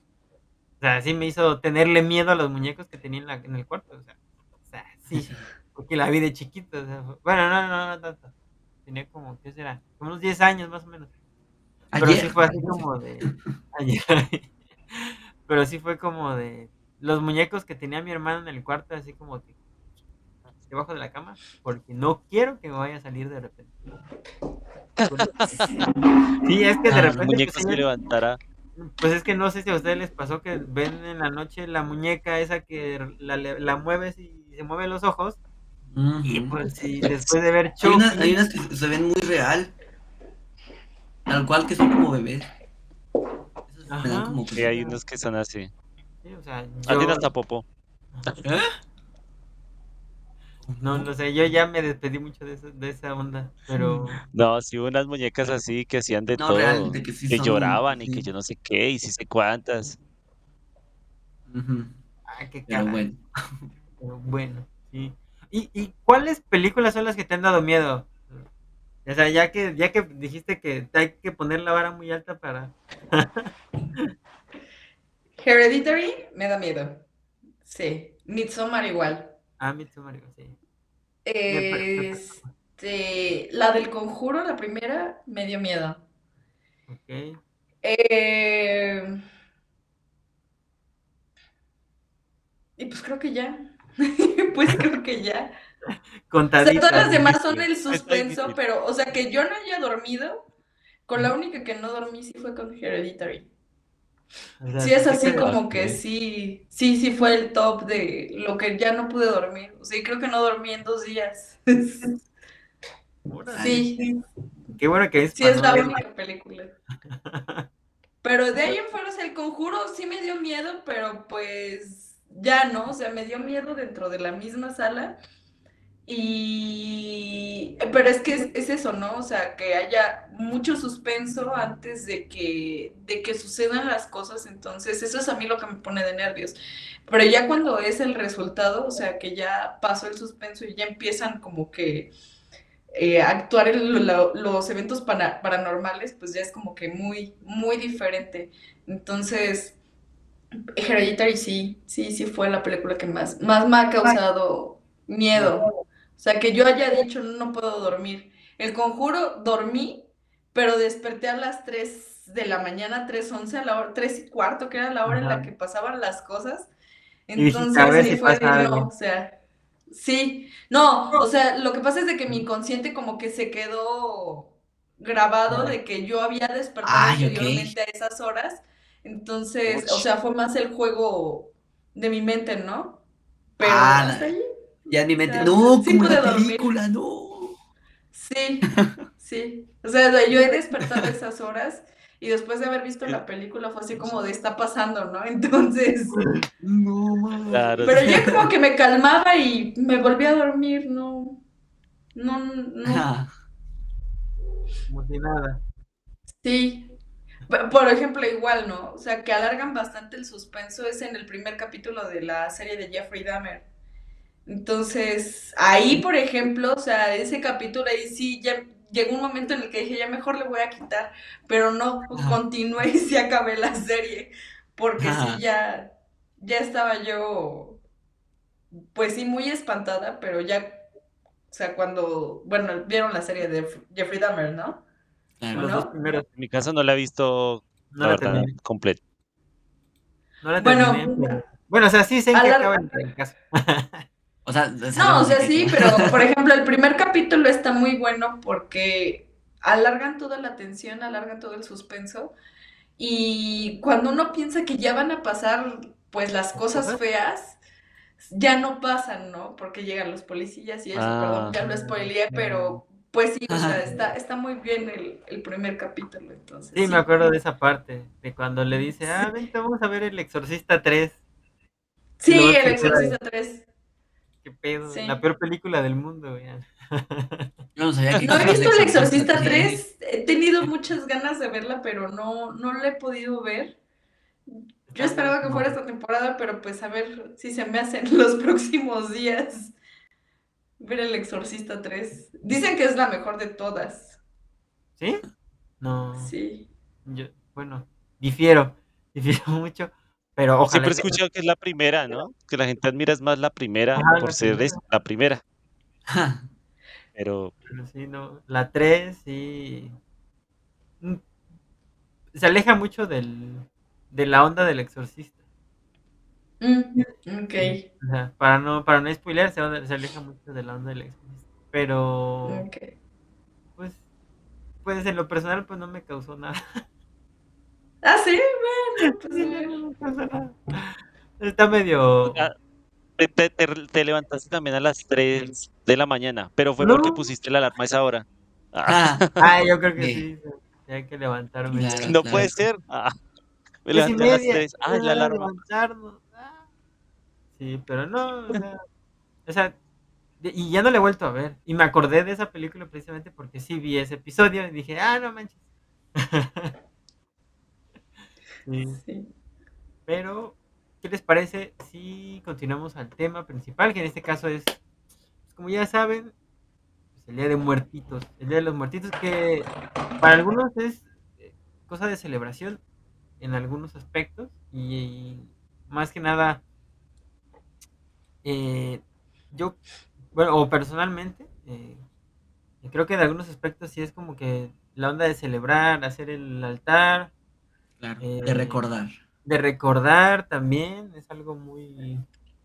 sea, sí me hizo tenerle miedo a los muñecos que tenía en, la, en el cuarto, o sea, o sea, sí, porque la vi de chiquito, o sea, bueno, no, no, no tanto. Tenía como, ¿qué será? Como unos 10 años más o menos. Pero Ayer. sí fue así como de. ayer. Pero sí fue como de. Los muñecos que tenía mi hermano en el cuarto, así como que. Debajo de la cama, porque no quiero que me vaya a salir de repente. Sí, es que de Ah, El repente. muñeco Pues, se sí, levantará. pues es que no sé si a ustedes les pasó que ven en la noche la muñeca esa que la, la mueves y se mueven los ojos. Y pues sí, después de ver Hay, Chucky. una- hay unas que se ven muy real. Tal cual que son como bebés. Me dan Ajá. como Sí, hay unos que son así. sí, o sea, Hacen yo- hasta popó. ¿Eh? no, no sé, yo ya me despedí mucho de, eso- de esa onda, pero No, sí hubo unas muñecas así que hacían de No, todo. real, de que sí que son- lloraban y que yo no sé qué, y sí sé cuántas. Ujú. ah, qué Pero bueno. Pero bueno, sí. ¿Y, ¿Y cuáles películas son las que te han dado miedo? O sea, ya que, ya que dijiste que hay que poner la vara muy alta para... Hereditary me da miedo. Sí. Midsommar igual. Ah, Midsommar, sí. Este, la del conjuro, la primera, me dio miedo. Ok. Eh, y pues creo que ya. Pues creo que ya. O sea, Contadita. todas las demás son el suspenso, pero, o sea, que yo no haya dormido, con la única que no dormí sí fue con Hereditary. O sea, Sí es sí así como que sí, sí, sí fue el top de lo que ya no pude dormir. O sea, creo que no dormí en dos días. Sí, Qué bueno que es sí es la única película. Pero de ahí en fuera, o sea, el conjuro sí me dio miedo, pero pues ya no, o sea, me dio miedo dentro de la misma sala. Y, pero es que es, es eso, ¿no? O sea, que haya mucho suspenso antes de que, de que sucedan las cosas, entonces eso es a mí lo que me pone de nervios. Pero ya cuando es el resultado, o sea, que ya pasó el suspenso y ya empiezan como que eh, actuar lo- los eventos paranormales, pues ya es como que muy, muy diferente. Entonces, Hereditary sí, sí, sí fue la película que más, más me ha causado miedo. O sea, que yo haya dicho, no puedo dormir. El Conjuro dormí, pero desperté a las 3 de la mañana, tres once a la hora, 3 y cuarto, que era la hora en la que pasaban las cosas. Entonces, sí si fue no, o sea, sí. No, o sea, lo que pasa es de que mi inconsciente como que se quedó grabado de que yo había despertado Ay, anteriormente a esas horas. Entonces, o sea, fue más el juego de mi mente, ¿no? Pero Ah, hasta ahí. Ya en mi mente, no, sí como la dormir. película, no. Sí, sí. O sea, yo he despertado esas horas y después de haber visto la película fue así como de está pasando, ¿no? Entonces, No, mames. Claro, pero sí. ya como que me calmaba y me volví a dormir, no, no, no, Ah, Como si nada. sí. Por ejemplo, igual, ¿no? O sea, que alargan bastante el suspenso es en el primer capítulo de la serie de Jeffrey Dahmer. Entonces, ahí, por ejemplo, o sea, ese capítulo ahí sí, ya llegó un momento en el que dije, ya mejor le voy a quitar, pero no, Ajá. continué y sí acabé la serie, porque Ajá. sí, ya, ya estaba yo, pues sí, muy espantada, pero ya, o sea, cuando, bueno, vieron la serie de Jeffrey Dahmer, ¿no? claro. Los ¿No? dos primeros. En mi caso no la he visto, No la verdad, completa. No la Bueno, terminé. pero- Bueno, o sea, sí sé en qué acaba el, el caso. O sea, No, o sea, sí, pero por ejemplo, el primer capítulo está muy bueno porque alargan toda la tensión, alargan todo el suspenso y cuando uno piensa que ya van a pasar pues las cosas feas, ya no pasan, ¿no? Porque llegan los policías y eso, Ah. perdón, ya lo spoileé, pero pues sí, o sea, está, está muy bien el, el primer capítulo, entonces. Sí, me acuerdo de esa parte. De cuando le dice, ah, vente, vamos a ver El Exorcista 3. Sí, El Exorcista 3. Qué pedo. Sí. La peor película del mundo, güey. Yo no sabía que No he visto El Exorcista tres. 3, he tenido muchas ganas de verla, pero no, no la he podido ver. Yo esperaba que fuera esta temporada, pero pues a ver si se me hacen los próximos días ver El Exorcista 3. Dicen que es la mejor de todas. ¿Sí? No. Sí. Yo, bueno, difiero. Difiero mucho. Pero ojalá. Siempre he escuchado que es la primera, ¿no? Que la gente admira es más la primera por la ser es- la primera. Pero Pero sí, no. La 3 sí. Mm, Se aleja mucho del, de la onda del exorcista. Mm, ok. O sea, para no, para no spoilear, se, se aleja mucho de la onda del exorcista. Pero, Ok. pues, pues en lo personal, pues no me causó nada. Ah, sí, bueno, pues, Sí, a ver. no me causó nada. Está medio. Ah, te, te- te- te levantaste también a las 3 de la mañana, pero fue porque pusiste la alarma a esa hora. Ah, Ah, yo creo que Sí. sí. Hay que levantarme. Claro. no claro. puede ser. Ah, me levanté a las media, 3. Ah, es la alarma. Ah. Sí, pero no, o sea, o sea, y ya no la he vuelto a ver. Y me acordé de esa película precisamente porque sí vi ese episodio y dije, ah, no manches. Sí, Sí. pero, ¿qué les parece si continuamos al tema principal? Que en este caso es, pues, como ya saben, pues, el Día de Muertitos. El Día de los Muertitos que para algunos es eh, cosa de celebración en algunos aspectos y, más que nada, eh, yo, bueno, o personalmente, eh, creo que en algunos aspectos sí es como que la onda de celebrar, hacer el altar, claro, Eh, de recordar. de recordar también, es algo muy,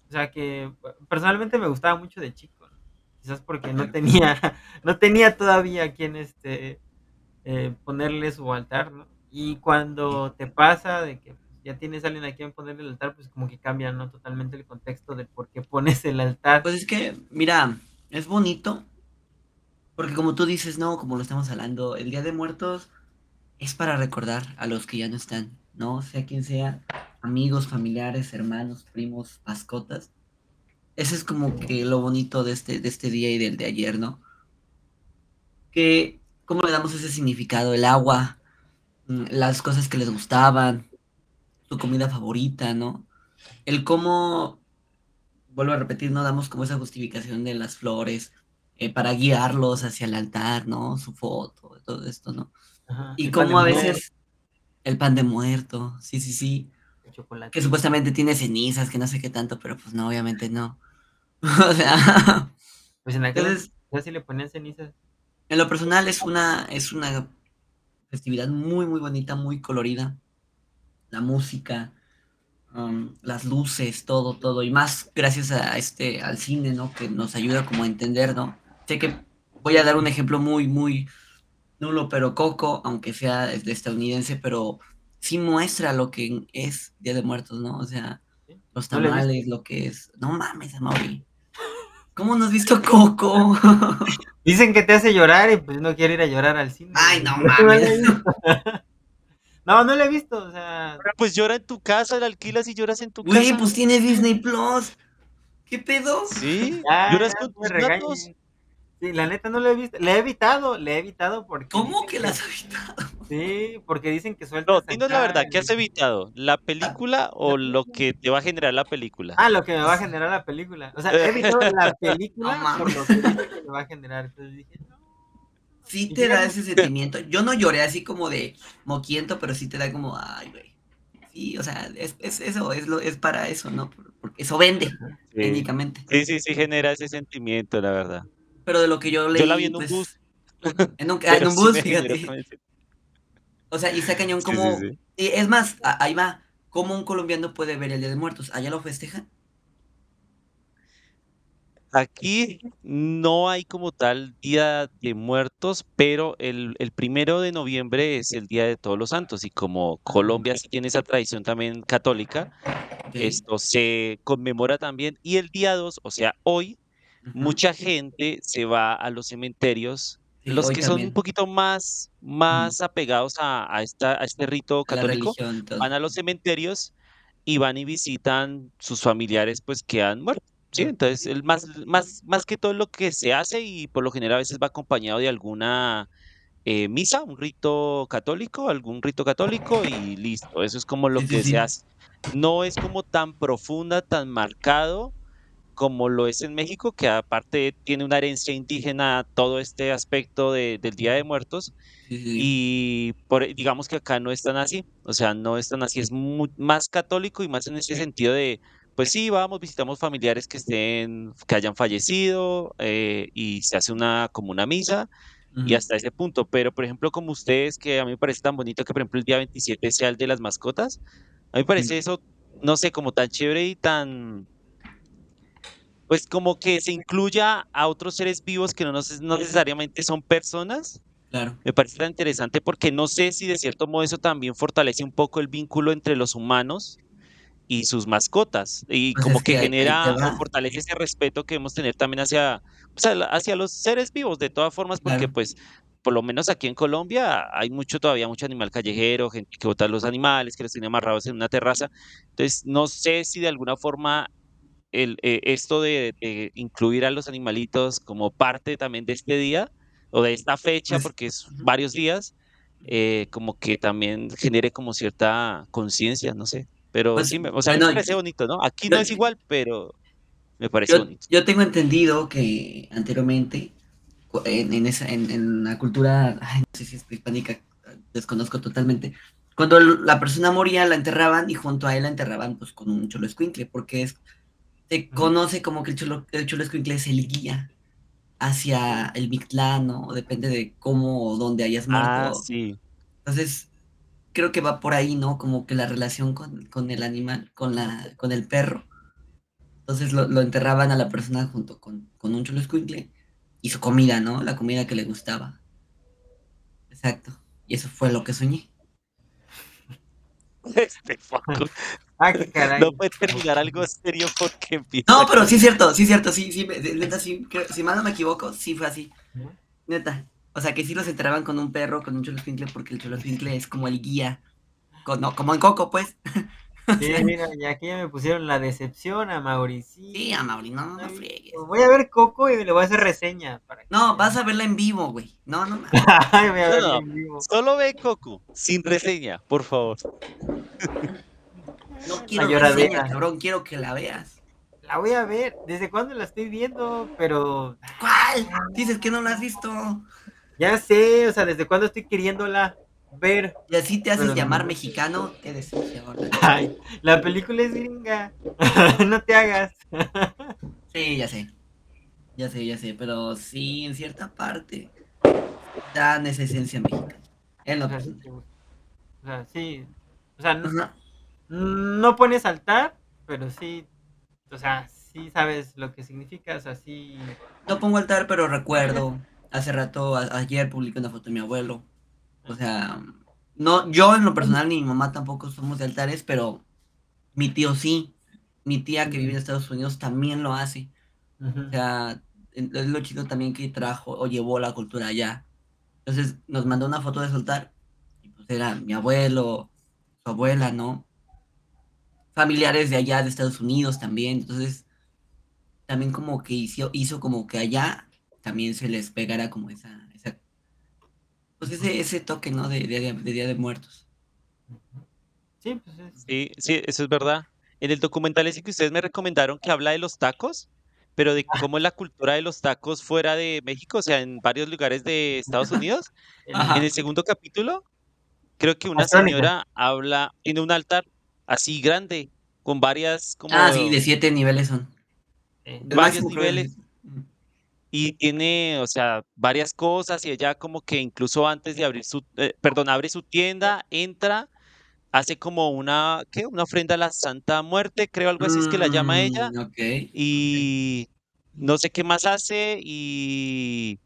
o sea que personalmente me gustaba mucho de chico, ¿no? quizás porque no tenía, no tenía todavía quien este eh, ponerle su altar, ¿no? Y cuando te pasa de que ya tienes a alguien a quien ponerle el altar, pues como que cambia, ¿no? Totalmente el contexto de por qué pones el altar. Pues es que, mira, es bonito. Porque como tú dices, no, como lo estamos hablando, el Día de Muertos es para recordar a los que ya no están, ¿no? Sea quien sea, amigos, familiares, hermanos, primos, mascotas. Eso es como que lo bonito de este, de este día y del de ayer, ¿no? Que, ¿cómo le damos ese significado? El agua, mm, las cosas que les gustaban, su comida favorita, ¿no? El cómo, vuelvo a repetir, no damos como esa justificación de las flores eh, para guiarlos hacia el altar, ¿no? Su foto, todo esto, ¿no? Ajá, Y cómo a veces el pan de muerto, sí, sí, sí, el chocolate. que supuestamente tiene cenizas, que no sé qué tanto, pero pues no, obviamente no. O sea, Pues en aquel entonces, entonces sí le ponían cenizas. en lo personal es una, es una festividad muy, muy bonita, muy colorida. La música, um, las luces, todo, todo. Y más gracias a este, al cine, ¿no? Que nos ayuda como a entender, ¿no? Sé que voy a dar un ejemplo muy, muy nulo, pero Coco, aunque sea de estadounidense, pero sí muestra lo que es Día de Muertos, ¿no? O sea, ¿sí? los tamales, lo que es. No mames, Amaury. ¿Cómo no has visto Coco? Dicen que te hace llorar y pues no quiero ir a llorar al cine. Ay, no mames. No, no lo he visto, o sea, Pero, Pues llora en tu casa, la alquilas y lloras en tu Güey, casa. pues tienes Disney Plus. ¿Qué pedo? Sí, ya, lloras ya, con tus gatos. Sí, la neta no lo he visto. Le he evitado, le he evitado porque. ¿Cómo que las evitado? Sí, porque dicen que sueltas. No, dinos la verdad, ¿qué has evitado? ¿La película o lo que te va a generar la película? Ah, lo que me va a generar la película. O sea, he evitado la película No por lo que que me va a generar. Entonces dije, no. Sí te da ese sentimiento. Yo no lloré así como de moquiento, pero sí te da como, ay, güey. Sí, o sea, es, es eso, es, lo, es para eso, ¿no? Por- Porque eso vende, Sí. técnicamente. Sí, sí, sí genera ese sentimiento, la verdad. Pero de lo que yo leí, Yo la vi en un pues, bus. En un, en bus, fíjate. O sea, y está cañón como... sí, sí. y es más, ahí va. ¿Cómo un colombiano puede ver el Día de Muertos? ¿Allá lo festejan? Aquí no hay como tal Día de Muertos, pero el, el primero de noviembre es el Día de Todos los Santos y como Colombia sí tiene esa tradición también católica, esto se conmemora también y el día 2, o sea, hoy. Mucha gente se va a los cementerios, Sí, los que son un poquito más, más apegados a, a esta, a este rito católico, religión, van a los cementerios y van y visitan sus familiares pues que han muerto. Sí, entonces el más, más, más que todo lo que se hace y por lo general a veces va acompañado de alguna eh, misa, un rito católico, algún rito católico y listo, eso es como lo sí, que sí. se hace. No es como tan profunda, tan marcado como lo es en México, que aparte tiene una herencia indígena todo este aspecto de- del Día de Muertos y por, digamos que acá no es tan así, o sea, no es tan así, es mu- más católico y más en ese sentido de, pues sí, vamos, visitamos familiares que estén, que hayan fallecido eh, y se hace una como una misa y hasta ese punto, pero por ejemplo como ustedes, que a mí me parece tan bonito que por ejemplo el día 27 sea el de las mascotas, a mí me parece eso, no sé, como tan chévere y tan, pues como que se incluya a otros seres vivos que no, no necesariamente son personas Claro. me parece tan interesante porque no sé si de cierto modo eso también fortalece un poco el vínculo entre los humanos y sus mascotas y Pues como es que genera fortalece ese respeto que debemos tener también hacia, pues, hacia los seres vivos de todas formas porque Claro. pues por lo menos aquí en Colombia hay mucho todavía mucho animal callejero, gente que bota los animales, que los tiene amarrados en una terraza. Entonces no sé si de alguna forma el, eh, esto de, de incluir a los animalitos como parte también de este día o de esta fecha, Pues, porque es varios días, eh, como que también genere como cierta conciencia, no sé. Pero Pues, sí, me, o sea, mí me bueno, parece bonito, ¿no? Aquí yo- no es igual, pero me parece Yo, bonito. yo tengo entendido que anteriormente, en, en esa, en, en la cultura, ay, no sé si es hispánica, desconozco totalmente, cuando la persona moría la enterraban y junto a él la enterraban pues con un cholo escuincle, porque es, se conoce como que el cholo, el es el guía hacia el Mictlán, ¿no? Depende de cómo o dónde hayas Ah, muerto. sí. Entonces, creo que va por ahí, ¿no? Como que la relación con, con el animal, con, la, con el perro. Entonces lo, lo enterraban a la persona junto con, con un escuincle y su comida, ¿no? La comida que le gustaba. Exacto. Y eso fue lo que soñé. Este Facu, Ah, qué caray. No puede terminar algo serio porque empieza. No, pero sí es cierto, sí es cierto, sí, sí, neta, sí, creo- si mal no me equivoco, sí fue así. Neta. O sea, que sí los enterraban con un perro, con un cholo escuincle, porque el cholo escuincle es como el guía. Con- no, como en Coco, pues. Sí, mira, y aquí ya me pusieron la decepción a Mauricio. Sí, a Mauri, no, no friegues. Voy a ver Coco y le voy a hacer reseña. Para que- No, vas a verla en vivo, güey. No, no. Ay, voy a No, verla no. en vivo. Solo ve Coco, sin reseña, por favor. no quiero reseña, cabrón, quiero que la veas. La voy a ver. ¿Desde cuándo la estoy viendo? Pero ¿Cuál? Dices que no la has visto. ya sé, o sea, ¿desde cuándo estoy queriéndola ver? Y así te haces Pero llamar mexicano, qué decepción. Ay, la película es gringa. no te hagas. Sí, ya sé. Ya sé, ya sé, pero sí, en cierta parte dan esa esencia mexicana. En lo O sea, sí, o sea, sí. O sea, no. No pones saltar, pero sí. O sea, sí sabes lo que significa. O sea, sí. No pongo altar, pero recuerdo. Hace rato, a- ayer publiqué una foto de mi abuelo. O sea, no, yo en lo personal ni mi mamá tampoco somos de altares, pero mi tío sí. Mi tía que vive en Estados Unidos también lo hace. O sea, es lo chido también que trajo o llevó la cultura allá. Entonces nos mandó una foto de soltar. Y pues era mi abuelo, su abuela, ¿no? Familiares de allá de Estados Unidos también. Entonces, también como que hizo, hizo como que allá también se les pegara como esa, esa pues ese, ese toque, ¿no? De, de- de Día de Muertos. Sí, pues es. Sí, sí, eso es verdad. En el documental ese que ustedes me recomendaron que habla de los tacos, pero de cómo es la cultura de los tacos fuera de México, o sea, en varios lugares de Estados Unidos. Ajá. En el segundo capítulo, creo que una señora habla, tiene un altar así grande, con varias, como Ah, sí, de siete niveles son. eh, Varios niveles. y tiene, o sea, varias cosas y ella como que incluso antes de abrir su, eh, perdón, abre su tienda, entra, hace como una, ¿qué? Una ofrenda a la Santa Muerte, creo algo así es que la llama ella, Mm, ok. y no sé qué más hace y,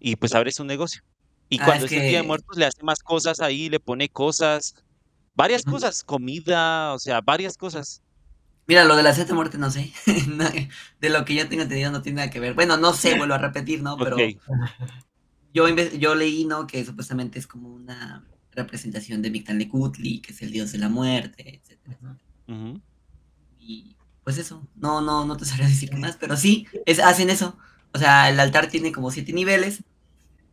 y pues abre su negocio. Y Ah, cuando es es el Día de Muertos le hace más cosas ahí, le pone cosas, varias cosas, comida, o sea, varias cosas. Mira, lo de la Santa Muerte no sé. De lo que yo tengo entendido no tiene nada que ver. Bueno, no sé, vuelvo a repetir, ¿no? Pero yo, yo leí, ¿no? Que supuestamente es como una representación de Mictlantecuhtli, que es el dios de la muerte, etcétera. ujú. Y pues eso, no, no, no te sabría decir más, pero sí, es, hacen eso. O sea, el altar tiene como siete niveles.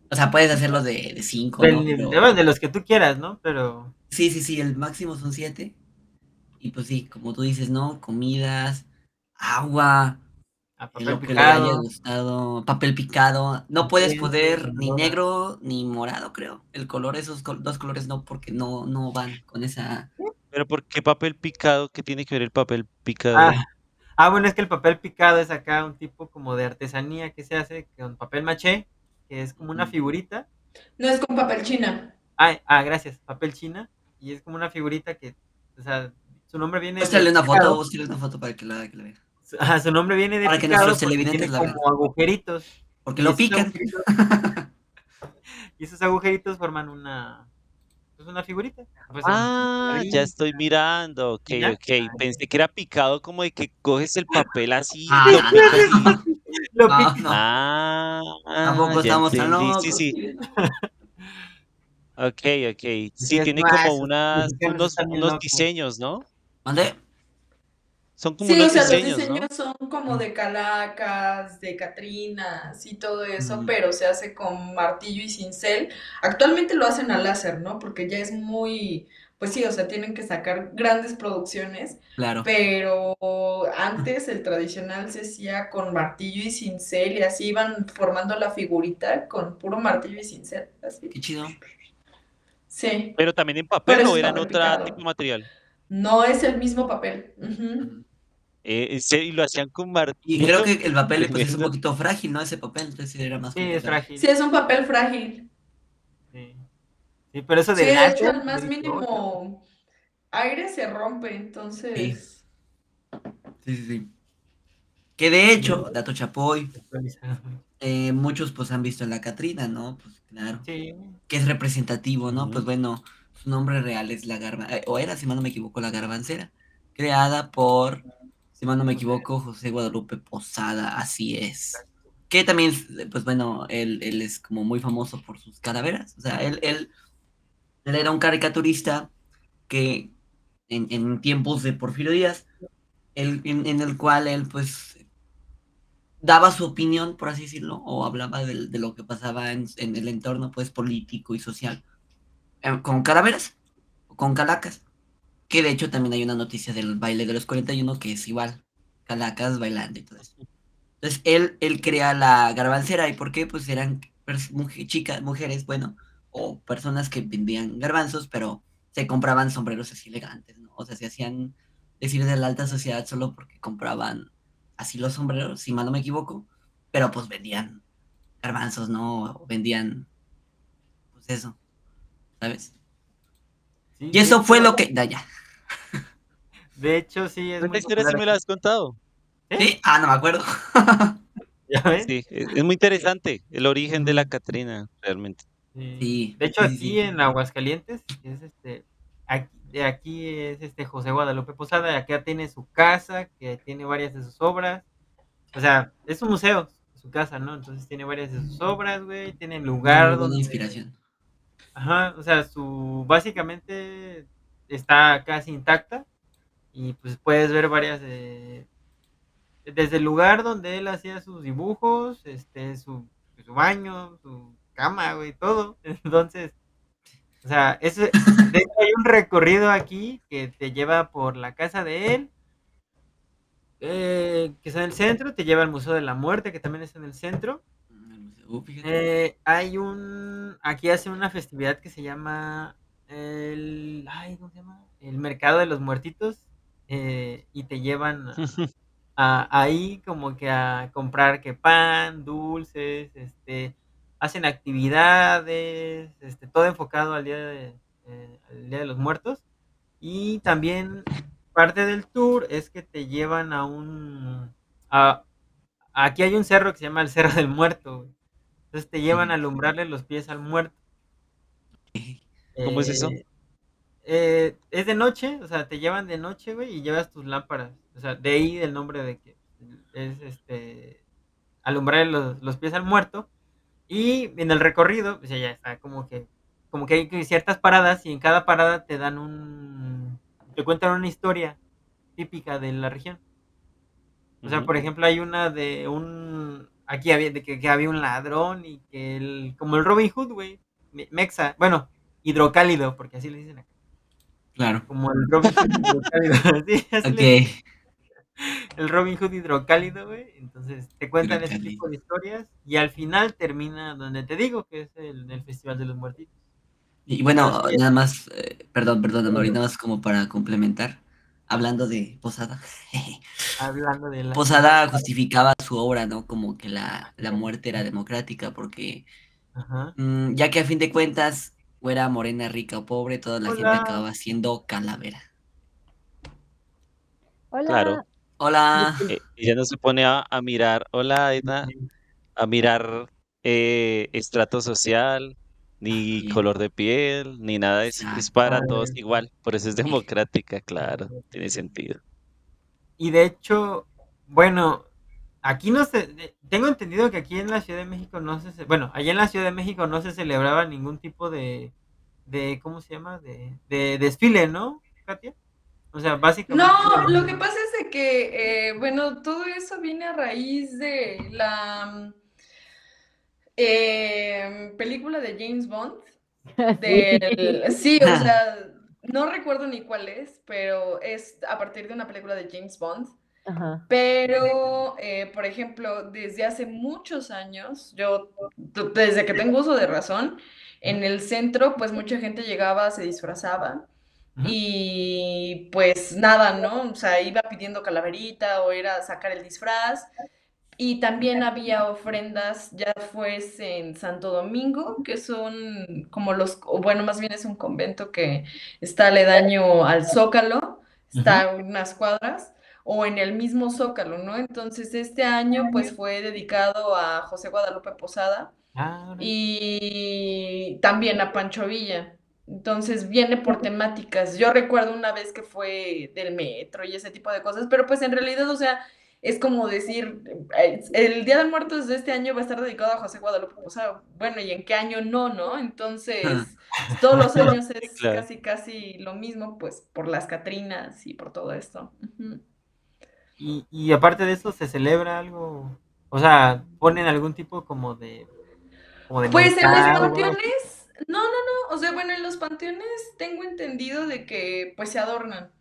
O sea, puedes hacerlo de, de cinco, Pero- de los que tú quieras, ¿no? Pero. Sí, sí, sí, el máximo son siete. Y pues sí, como tú dices, ¿no? Comidas, agua, A en papel lo que le haya picado. gustado, papel picado. No puedes Sí, poner ni negro ni morado, creo. El color, esos col- dos colores no, porque no, no van con esa. Pero ¿por qué papel picado? ¿Qué tiene que ver el papel picado? Ah, ah, bueno, es que el papel picado es acá un tipo como de artesanía que se hace con papel maché, que es como una figurita. No es con papel china. Ah, ah, gracias, papel china. Y es como una figurita que, o sea, su nombre viene de una foto, una foto para que la, que la vea. Su- Ajá, su nombre viene de Para que nuestros televidentes la vean. como agujeritos. Porque lo pican. y esos agujeritos forman una, pues una figurita. Pues, Ah, ahí. ya estoy mirando. Ok, ok. Pensé que era picado como de que coges el papel así, Ah, lo picas no, no, Ah, tampoco estamos tan locos. Sí, sí. Ok, ok. Sí, es tiene más, como unas, unos, unos diseños, ¿no? ¿Mande? Son como Sí, o unos sea, los diseños, ¿no? diseños son como de calacas, de catrinas y todo eso, pero se hace con martillo y cincel. Actualmente lo hacen a láser, ¿no? Porque ya es muy, pues sí, o sea, tienen que sacar grandes producciones, Claro. pero antes el tradicional se hacía con martillo y cincel y así iban formando la figurita con puro martillo y cincel, así. Qué chido. Sí, Pero también en papel o es eran otro tipo de material. no es el mismo papel. Eh, sí, y lo hacían con Y martillo. creo que el papel pues, es un poquito frágil, ¿no? Ese papel, entonces sí era más Sí, es frágil. Sí, es un papel frágil. Sí. Sí, pero eso Sí, de de hecho, láser, al más yo dije, "Oh, mínimo aire se rompe, entonces. Sí, sí, sí. Que de hecho, dato chapoy, actualizado". Eh, muchos pues han visto a la Catrina, ¿no? Pues claro. Sí, Que es representativo, ¿no? Pues bueno, su nombre real es la garba, eh, o era, si mal no me equivoco, la garbancera, creada por, si mal no me equivoco, José Guadalupe Posada, así es. Que también, pues bueno, él, él es como muy famoso por sus calaveras. O sea, él, él, él era un caricaturista que en, en tiempos de Porfirio Díaz, el, en, en el cual él pues daba su opinión, por así decirlo, o hablaba de, lo que pasaba en, en, el entorno pues político y social, eh, con calaveras, con calacas, que de hecho también hay una noticia del baile de los 41 que es igual, calacas bailando y todo eso. Entonces él, él crea la garbancera, ¿y por qué? Pues eran mujer, chicas, mujeres, bueno, o personas que vendían garbanzos, pero se compraban sombreros así elegantes, ¿no? O sea, se hacían decir de la alta sociedad solo porque compraban así los sombreros, si mal no me equivoco, pero pues vendían garbanzos, ¿no? Vendían, pues eso, ¿sabes? Sí, y eso fue lo que... Da, ya. De hecho, sí. Es ¿Cuánta historia sí me la has contado? ¿Sí? Ah, no me acuerdo. ¿Ya ves? Sí, es, es, muy interesante el origen de la Catrina, realmente. Sí. De hecho, sí, aquí sí. en Aguascalientes, es este, aquí, de aquí es este José Guadalupe Posada, acá tiene su casa, que tiene varias de sus obras. O sea, es un museo, su casa, ¿no? Entonces tiene varias de sus obras, güey, tiene lugar Muy buena donde... inspiración. Ajá, o sea, su básicamente está casi intacta y pues puedes ver varias de desde el lugar donde él hacía sus dibujos, este, su, su baño, su cama, güey, todo. Entonces, o sea, de hecho hay un recorrido aquí que te lleva por la casa de él, eh, que está en el centro, te lleva al Museo de la Muerte, que también está en el centro. Uh, fíjate. Eh, hay un, aquí hace una festividad que se llama el, ay, ¿cómo se llama? El Mercado de los Muertitos, eh, y te llevan a, a, ahí como que a comprar que pan, dulces, este, hacen actividades, este, todo enfocado al día de, eh, al día de los muertos, y también parte del tour es que te llevan a un, a, aquí hay un cerro que se llama el Cerro del Muerto, güey. Entonces te llevan a alumbrarle los pies al muerto. ¿Cómo es eso? Eh, eh, es de noche, o sea, te llevan de noche, güey, y llevas tus lámparas. O sea, de ahí el nombre de que es este alumbrar los, los pies al muerto. Y en el recorrido, pues ya está como que como que hay ciertas paradas y en cada parada te dan un te cuentan una historia típica de la región. O sea, por ejemplo, hay una de un aquí había de que, que había un ladrón y que el como el Robin Hood, güey, me- Mexa, bueno, hidrocálido, porque así le dicen acá. Claro. Como el Robin Hood hidrocálido. sí, así le Ok. el Robin Hood hidrocálido, güey. Entonces te cuentan ese tipo de historias y al final termina donde te digo que es el, el Festival de los Muertitos. Y bueno, sí, nada más, eh, perdón, perdón. Amaury, nada más como para complementar, hablando de Posada. hablando de la Posada justificaba su obra, ¿no? Como que la, la muerte era democrática, porque Ajá. mm, ya que a fin de cuentas, fuera morena, rica o pobre, toda la gente acababa siendo calavera. Hola. Claro. Hola. Eh, ella no se pone a, a mirar, hola Edna, a mirar eh, estrato social, ni Sí. color de piel, ni nada de eso. Es para todos igual, por eso es democrática, claro, tiene sentido. Y de hecho, bueno, aquí no se, tengo entendido que aquí en la Ciudad de México no se, bueno, allá en la Ciudad de México no se celebraba ningún tipo de, de, ¿cómo se llama? De, de desfile, ¿no, Katia? O sea, básicamente. No, lo que pasa es de que, eh, bueno, todo eso viene a raíz de la eh, película de James Bond. Del, sí, o sea, no recuerdo ni cuál es, pero es a partir de una película de James Bond. Ajá. Pero, eh, por ejemplo, desde hace muchos años, yo, desde que tengo uso de razón, en el centro, pues mucha gente llegaba, se disfrazaba Y pues nada, ¿no? O sea, iba pidiendo calaverita o era sacar el disfraz. Y también había ofrendas, ya fuese en Santo Domingo, que son como los, o bueno, más bien es un convento que está aledaño al Zócalo, está a unas cuadras, o en el mismo Zócalo, ¿no? Entonces este año pues fue dedicado a José Guadalupe Posada Ah, y también a Pancho Villa. Entonces viene por temáticas. Yo recuerdo una vez que fue del metro y ese tipo de cosas, pero pues en realidad, o sea, es como decir, eh, el Día de Muertos de este año va a estar dedicado a José Guadalupe Posada. Bueno, ¿y en qué año no, no? Entonces, todos los años es Claro. casi, casi lo mismo, pues por las Catrinas y por todo esto. Y, y aparte de eso, ¿se celebra algo? O sea, ¿ponen algún tipo como de... Como de Pues en o así? panteones, no, no, no, o sea, bueno, en los panteones tengo entendido de que pues se adornan.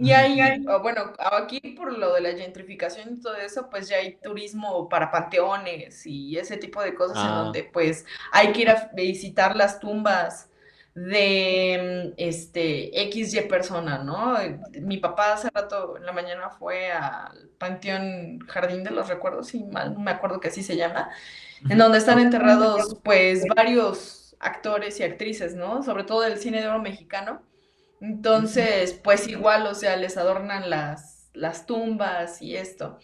Y hay, bueno, aquí por lo de la gentrificación y todo eso, pues ya hay turismo para panteones y ese tipo de cosas en Ah. donde pues hay que ir a visitar las tumbas de este XY persona, ¿no? Mi papá hace rato en la mañana fue al Panteón Jardín de los Recuerdos, si mal no me acuerdo que así se llama, en donde están enterrados pues varios actores y actrices, ¿no? Sobre todo del cine de oro mexicano. Entonces, pues igual, o sea, les adornan las, las tumbas y esto.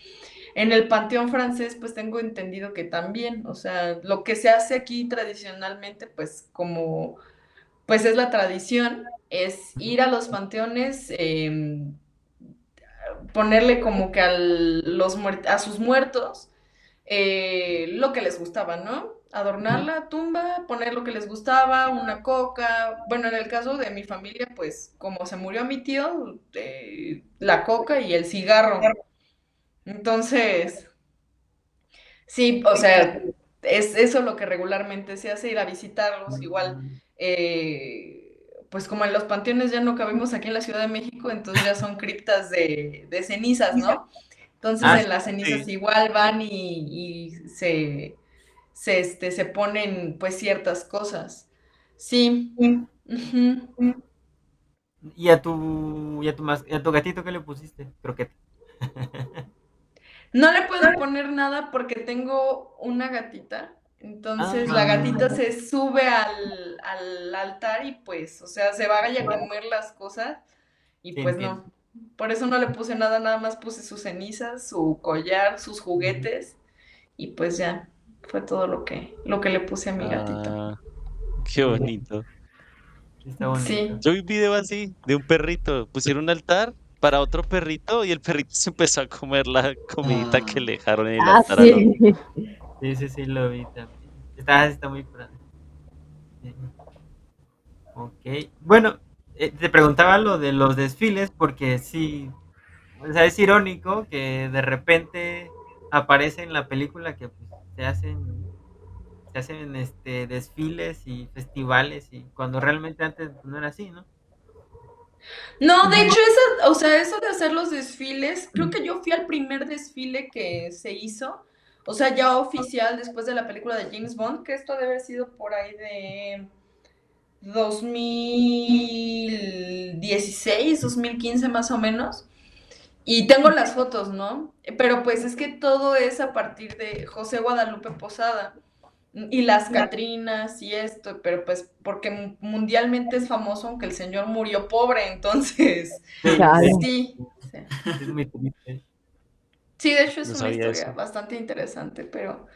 En el panteón francés, pues tengo entendido que también, o sea, lo que se hace aquí tradicionalmente, pues como, pues es la tradición, es ir a los panteones, eh, ponerle como que al, los a sus muertos eh, lo que les gustaba, ¿no? Adornar la tumba, poner lo que les gustaba, una coca. Bueno, en el caso de mi familia, pues como se murió mi tío, eh, la coca y el cigarro. Entonces, sí, o sea, es eso lo que regularmente se hace, ir a visitarlos, igual. eh, pues como en los panteones ya no cabemos aquí en la Ciudad de México, entonces ya son criptas de, de cenizas, ¿no? Entonces Ah, en las cenizas sí. igual van y, y se, se, este, se ponen pues ciertas cosas. Sí. ¿Y a tu, y a tu, mas- y a tu gatito qué le pusiste? Croqueta. No le puedo poner nada porque tengo una gatita. Entonces la gatita se sube al, al altar y pues, o sea, se vaya a comer las cosas y Sí, pues entiendo. no. Por eso no le puse nada, nada más puse sus cenizas, su collar, sus juguetes y pues ya fue todo lo que, lo que le puse a mi gatito. Ah, qué bonito. Sí, Está bonito. Sí. Yo vi un video así de un perrito. Pusieron un altar para otro perrito y el perrito se empezó a comer la comidita que le dejaron en el Ah, altar sí. Sí, sí, sí, lo vi también. Está, está muy padre. Sí. Ok. Bueno, eh, te preguntaba lo de los desfiles porque sí, o sea, es irónico que de repente aparece en la película que pues, se hacen se hacen este desfiles y festivales y cuando realmente antes no era así, ¿no? No, de hecho, eso, o sea, eso de hacer los desfiles, creo que yo fui al primer desfile que se hizo, o sea, ya oficial después de la película de James Bond, que esto debe haber sido por ahí de 2016, 2015 más o menos. Y tengo las fotos, ¿no? Pero pues es que todo es a partir de José Guadalupe Posada y las Catrinas y esto, pero pues porque mu- mundialmente es famoso aunque el señor murió pobre, entonces Claro. sí. Sí, Es muy triste. Sí, de hecho es No una historia eso. bastante interesante, pero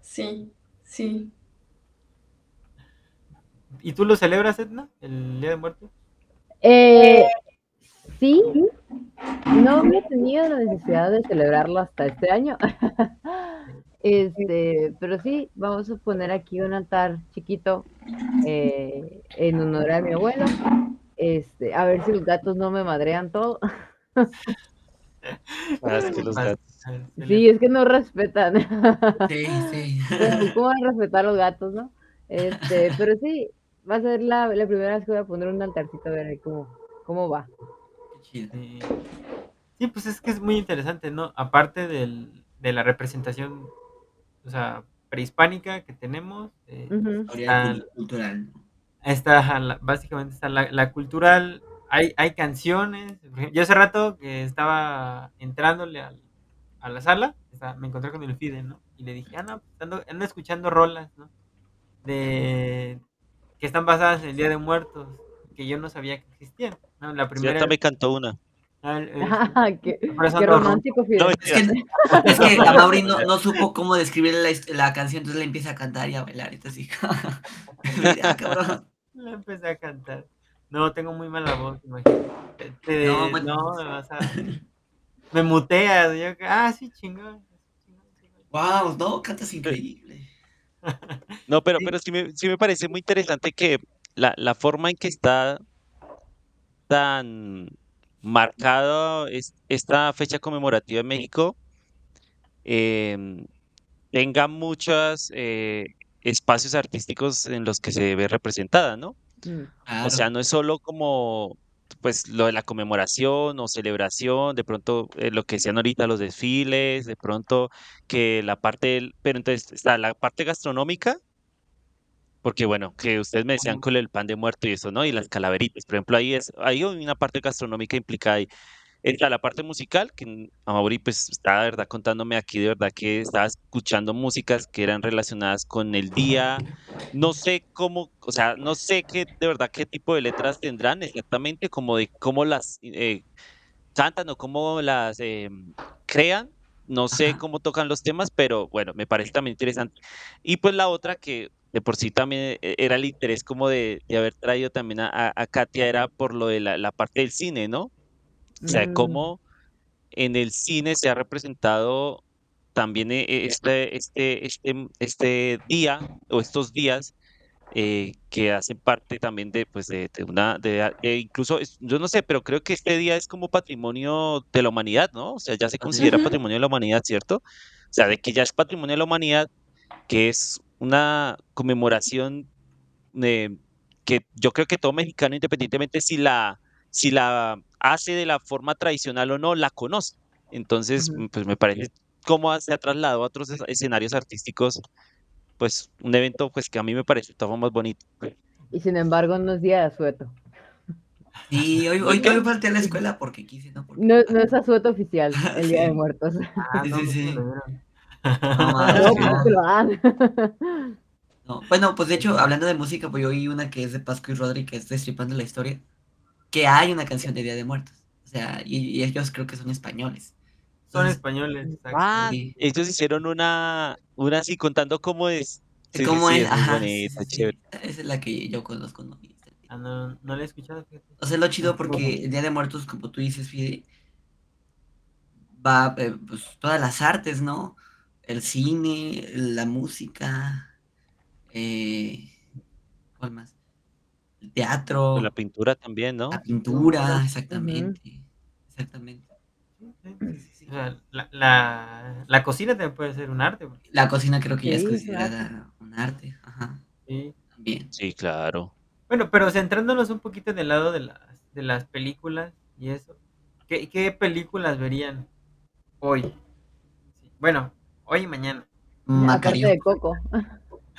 sí, sí. ¿Y tú lo celebras, Edna? ¿El Día de Muertos? Eh, sí, no me he tenido la necesidad de celebrarlo hasta este año. Este, pero sí, vamos a poner aquí un altar chiquito eh, en honor a mi abuelo. Este, a ver si los gatos no me madrean todo. Ah, es que los Pas- gatos. Sí, es que no respetan. Sí, sí. Pues, ¿Cómo van a respetar a los gatos, no? Este, pero sí, va a ser la, la primera vez que voy a poner un altarcito a ver ahí cómo, cómo va. Qué chido. Sí. Sí, pues es que es muy interesante, ¿no? Aparte del, de la representación, o sea, prehispánica que tenemos, eh, Ah. cul- cultural. está la- básicamente está la, la cultural, hay, hay canciones. Yo hace rato que estaba entrándole al- a la sala, me encontré con el FIDE, ¿no? Y le dije, ah, no, pues ando, ando escuchando rolas, ¿no? De que están basadas en el Día de Muertos, que yo no sabía que existían, ¿no? La Sí, primera... hasta me cantó una. ah, el- el- Ah, qué, romántico. No, Es que, es que a Mauri no, no supo cómo describir la, la canción, entonces le empieza a cantar y a bailar. Y así. Le empecé a cantar. No, tengo muy mala voz, imagínate. Te- te- No, no, bueno. me vas a... me muteas. yo, ah, sí, chingón. Wow, no, cantas increíble. No, pero, Sí. pero sí me, sí me parece muy interesante que la, la forma en que está tan marcado es, esta fecha conmemorativa en México em, tenga muchos eh, espacios artísticos en los que se ve representada, ¿no? Mm. O sea, no es solo como pues lo de la conmemoración o celebración, de pronto eh, lo que decían ahorita los desfiles, de pronto que la parte del, pero entonces está la parte gastronómica, porque bueno, que ustedes me decían con el pan de muerto y eso, ¿no? Y las calaveritas, por ejemplo, ahí es, ahí hay una parte gastronómica implicada ahí. Está la parte musical, que Amaury pues está de verdad contándome aquí de verdad que estaba escuchando músicas que eran relacionadas con el día. No sé cómo, o sea, no sé qué de verdad qué tipo de letras tendrán exactamente, como de cómo las eh, cantan o cómo las eh, crean. No sé Ajá. cómo tocan los temas, pero bueno, me parece también interesante. Y pues la otra que de por sí también eh, era el interés como de, de haber traído también a, a- a Katia era por lo de la, la parte del cine, ¿no? O sea, Mm. cómo en el cine se ha representado también eh, eh, este, este, este, este día o estos días eh, que hacen parte también de, pues, de, de una, de, incluso, yo no sé, pero creo que este día es como patrimonio de la humanidad, ¿no? O sea, ya se considera patrimonio de la humanidad, ¿cierto? O sea, de que ya es patrimonio de la humanidad, que es una conmemoración eh, que yo creo que todo mexicano, independientemente si la, si la hace de la forma tradicional o no, la conoce. Entonces, pues me parece cómo se ha trasladado a otros es- escenarios artísticos, pues un evento pues que a mí me parece todo más bonito. Y sin embargo, no es día de asueto. Sí, hoy, ¿De hoy, hoy falté a la escuela porque quise, ¿no? Porque... No, no es asueto oficial, el Día de. Muertos. Ah, Sí, no, sí, no sí. No, Bueno, pues de hecho, hablando de música, pues yo oí una que es de Pascu y Rodri, que es Destripando la Historia, que hay una canción de Día de Muertos. O sea, y, y ellos creo que son españoles. Son españoles, exacto. Ah, Sí. ellos hicieron una, una así contando cómo es. Sí, ¿Cómo sí, es? Ajá, bonita, chévere. Esa es la que yo conozco, ¿no? Ah, no, no lo he escuchado, fíjate. O sea, lo chido porque el Día de Muertos, como tú dices, Fide, va, eh, pues, todas las artes, ¿no? El cine, la música, eh, ¿cuál más? El teatro, la pintura también, ¿no? la pintura, exactamente, exactamente. O sea, la, la, la cocina también puede ser un arte. porque- La cocina creo que ya es considerada un arte, ajá, sí. también. Sí, claro. Bueno, pero centrándonos un poquito en el lado de las, de las películas y eso, ¿qué, qué películas verían hoy? Bueno, hoy y mañana. Macario, de Coco.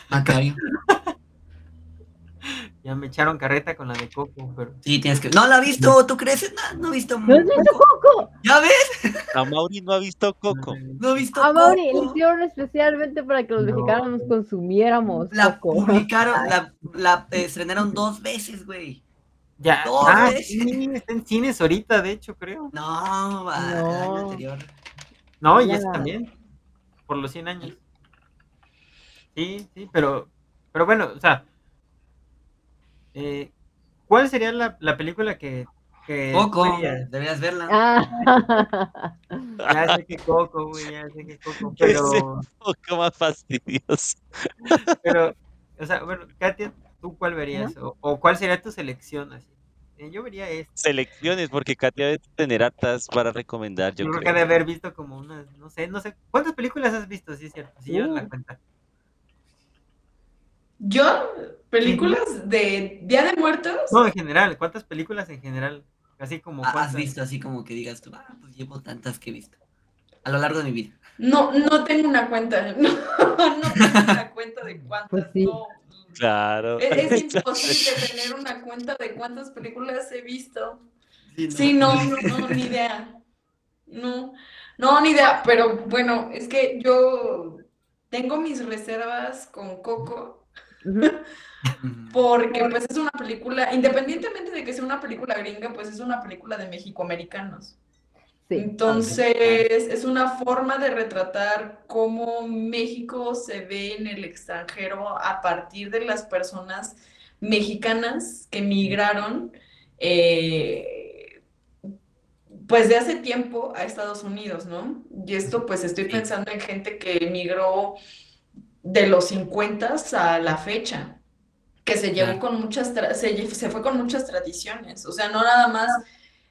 Macario. Ya me echaron carreta con la de Coco, pero... Sí, tienes que... No la ha visto, ¿tú crees? No, no ha visto. ¿No has visto Coco? ¿Ya ves? A Mauri no ha visto Coco. No ha visto. A Mauri, Coco. lo hicieron especialmente para que los No. mexicanos consumiéramos La Coco. publicaron, la, la eh, estrenaron dos veces, güey. Ya, Dos ah, veces. sí, está en cines ahorita, de hecho, creo. No, va, el año No. anterior. No, y ese también, por los 100 años. Sí, sí, pero, pero bueno, o sea, eh, ¿cuál sería la, la película que, que tú Coco, verías? deberías verla. Ah. Ya sé que Coco, güey, ya sé que Coco, pero, Coco más fastidioso. pero, o sea, bueno, Katia, ¿tú cuál verías? O, o cuál sería tu selección así? Eh, yo vería esta. Selecciones, porque Katia debe tener hartas para recomendar, yo Yo creo que de haber visto como unas, no sé, no sé, ¿cuántas películas has visto? Sí, es cierto, si llevas la Uh. cuenta. Yo, películas de Día de Muertos. No, en general, ¿cuántas películas en general? Así como Ah, ¿Has cuántas. visto así como que digas tú, ah, pues llevo tantas que he visto a lo largo de mi vida? No, no tengo una cuenta. No, no tengo una cuenta de cuántas. Pues sí. no. Claro. Es, es imposible tener una cuenta de cuántas películas he visto. Sí, Sí, no, no, no, ni idea. No, no, ni idea. Pero bueno, es que yo tengo mis reservas con Coco porque pues es una película, independientemente de que sea una película gringa, pues es una película de mexicoamericanos. Sí. Entonces, es una forma de retratar cómo México se ve en el extranjero a partir de las personas mexicanas que migraron eh, pues de hace tiempo a Estados Unidos, ¿no? Y esto pues estoy pensando en gente que emigró de los 50 a la fecha, que se llevó con muchas, se, se fue con muchas tradiciones, o sea, no nada más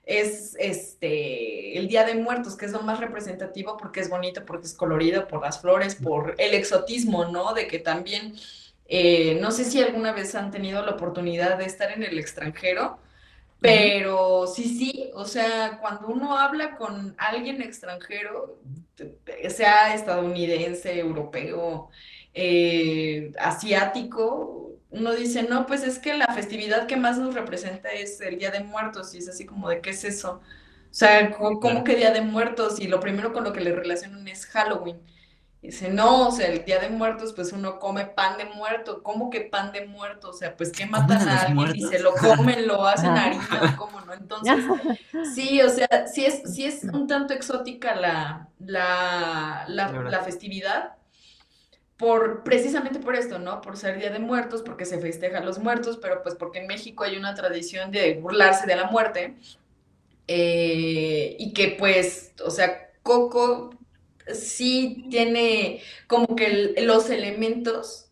es este el Día de Muertos, que es lo más representativo porque es bonito, porque es colorido, por las flores, por el exotismo, ¿no? De que también, eh, no sé si alguna vez han tenido la oportunidad de estar en el extranjero, pero sí, sí, o sea, cuando uno habla con alguien extranjero, sea estadounidense, europeo, eh, asiático, uno dice, no, pues es que la festividad que más nos representa es el Día de Muertos, y es así como de, ¿qué es eso? O sea, ¿cómo, que Día de Muertos? Y lo primero con lo que le relacionan es Halloween. dice, no, o sea, el Día de Muertos, pues uno come pan de muerto. ¿Cómo que pan de muerto? O sea, pues que matan a alguien y se lo comen, lo hacen harina, ¿cómo no? Entonces, sí, o sea, sí es, sí es un tanto exótica la, la, la, la festividad, por precisamente por esto, ¿no? Por ser Día de Muertos, porque se festeja a los muertos, pero pues porque en México hay una tradición de burlarse de la muerte. Eh, y que pues, o sea, Coco sí tiene como que los elementos,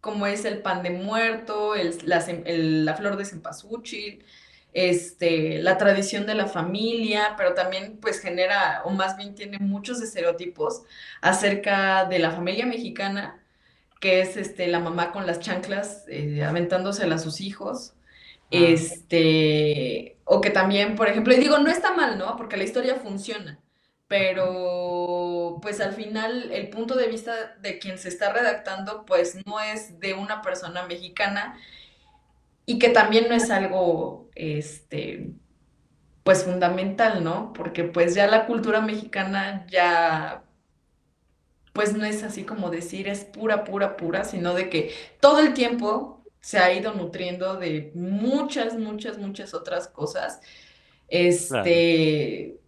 como es el pan de muerto, el, la, la, flor de cempasúchil, este, la tradición de la familia, pero también pues genera, o más bien tiene muchos estereotipos acerca de la familia mexicana, que es este, la mamá con las chanclas eh, aventándosela a sus hijos. Ah. Este, o que también, por ejemplo, y digo, no está mal, ¿no? Porque la historia funciona, pero pues al final el punto de vista de quien se está redactando, pues no es de una persona mexicana, y que también no es algo, este, pues fundamental, ¿no? Porque pues ya la cultura mexicana ya, pues no es así como decir es pura, pura, pura, sino de que todo el tiempo se ha ido nutriendo de muchas, muchas, muchas otras cosas. Este,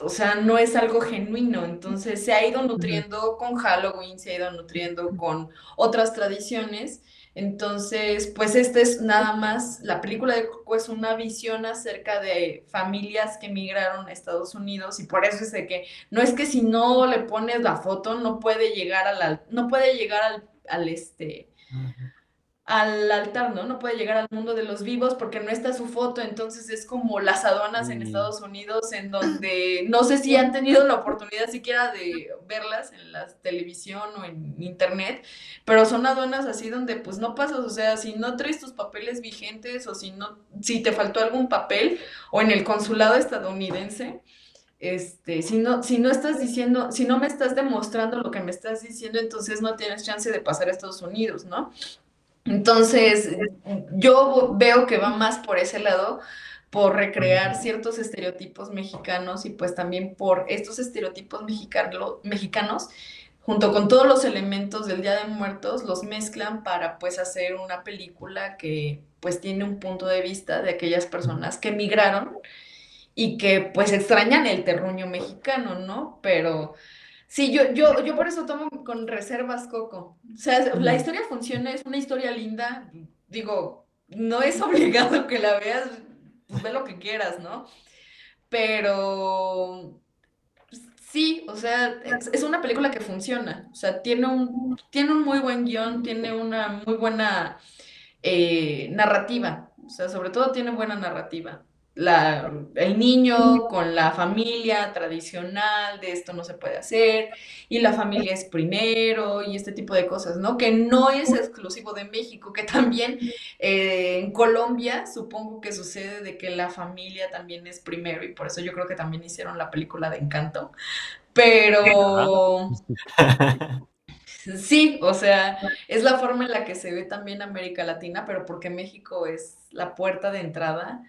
o sea, no es algo genuino, entonces se ha ido nutriendo con Halloween, se ha ido nutriendo con otras tradiciones entonces, pues esta es nada más, la película de Coco es una visión acerca de familias que emigraron a Estados Unidos y por eso es de que no es que si no le pones la foto no puede llegar a la, no puede llegar al, al este, al altar, ¿no? No puede llegar al mundo de los vivos porque no está su foto, entonces es como las aduanas en mm. Estados Unidos en donde no sé si han tenido la oportunidad siquiera de verlas en la televisión o en internet, pero son aduanas así donde pues no pasas, o sea, si no traes tus papeles vigentes o si no, si te faltó algún papel o en el consulado estadounidense, este, si no, si no estás diciendo, si no me estás demostrando lo que me estás diciendo, entonces no tienes chance de pasar a Estados Unidos, ¿no? Entonces, yo veo que va más por ese lado, por recrear ciertos estereotipos mexicanos y pues también por estos estereotipos mexicanos, junto con todos los elementos del Día de Muertos, los mezclan para pues hacer una película que pues tiene un punto de vista de aquellas personas que emigraron y que pues extrañan el terruño mexicano, ¿no? Pero Sí, yo, yo, yo por eso tomo con reservas Coco. O sea, la historia funciona, es una historia linda. Digo, no es obligado que la veas, pues ve lo que quieras, ¿no? Pero sí, o sea, es, una película que funciona. O sea, tiene un, tiene un muy buen guion, tiene una muy buena eh, narrativa. O sea, sobre todo tiene buena narrativa la, el niño con la familia tradicional, de esto no se puede hacer, y la familia es primero, y este tipo de cosas, ¿no? Que no es exclusivo de México, que también eh, en Colombia supongo que sucede de que la familia también es primero, y por eso yo creo que también hicieron la película de Encanto, pero... Sí, o sea, es la forma en la que se ve también América Latina, pero porque México es la puerta de entrada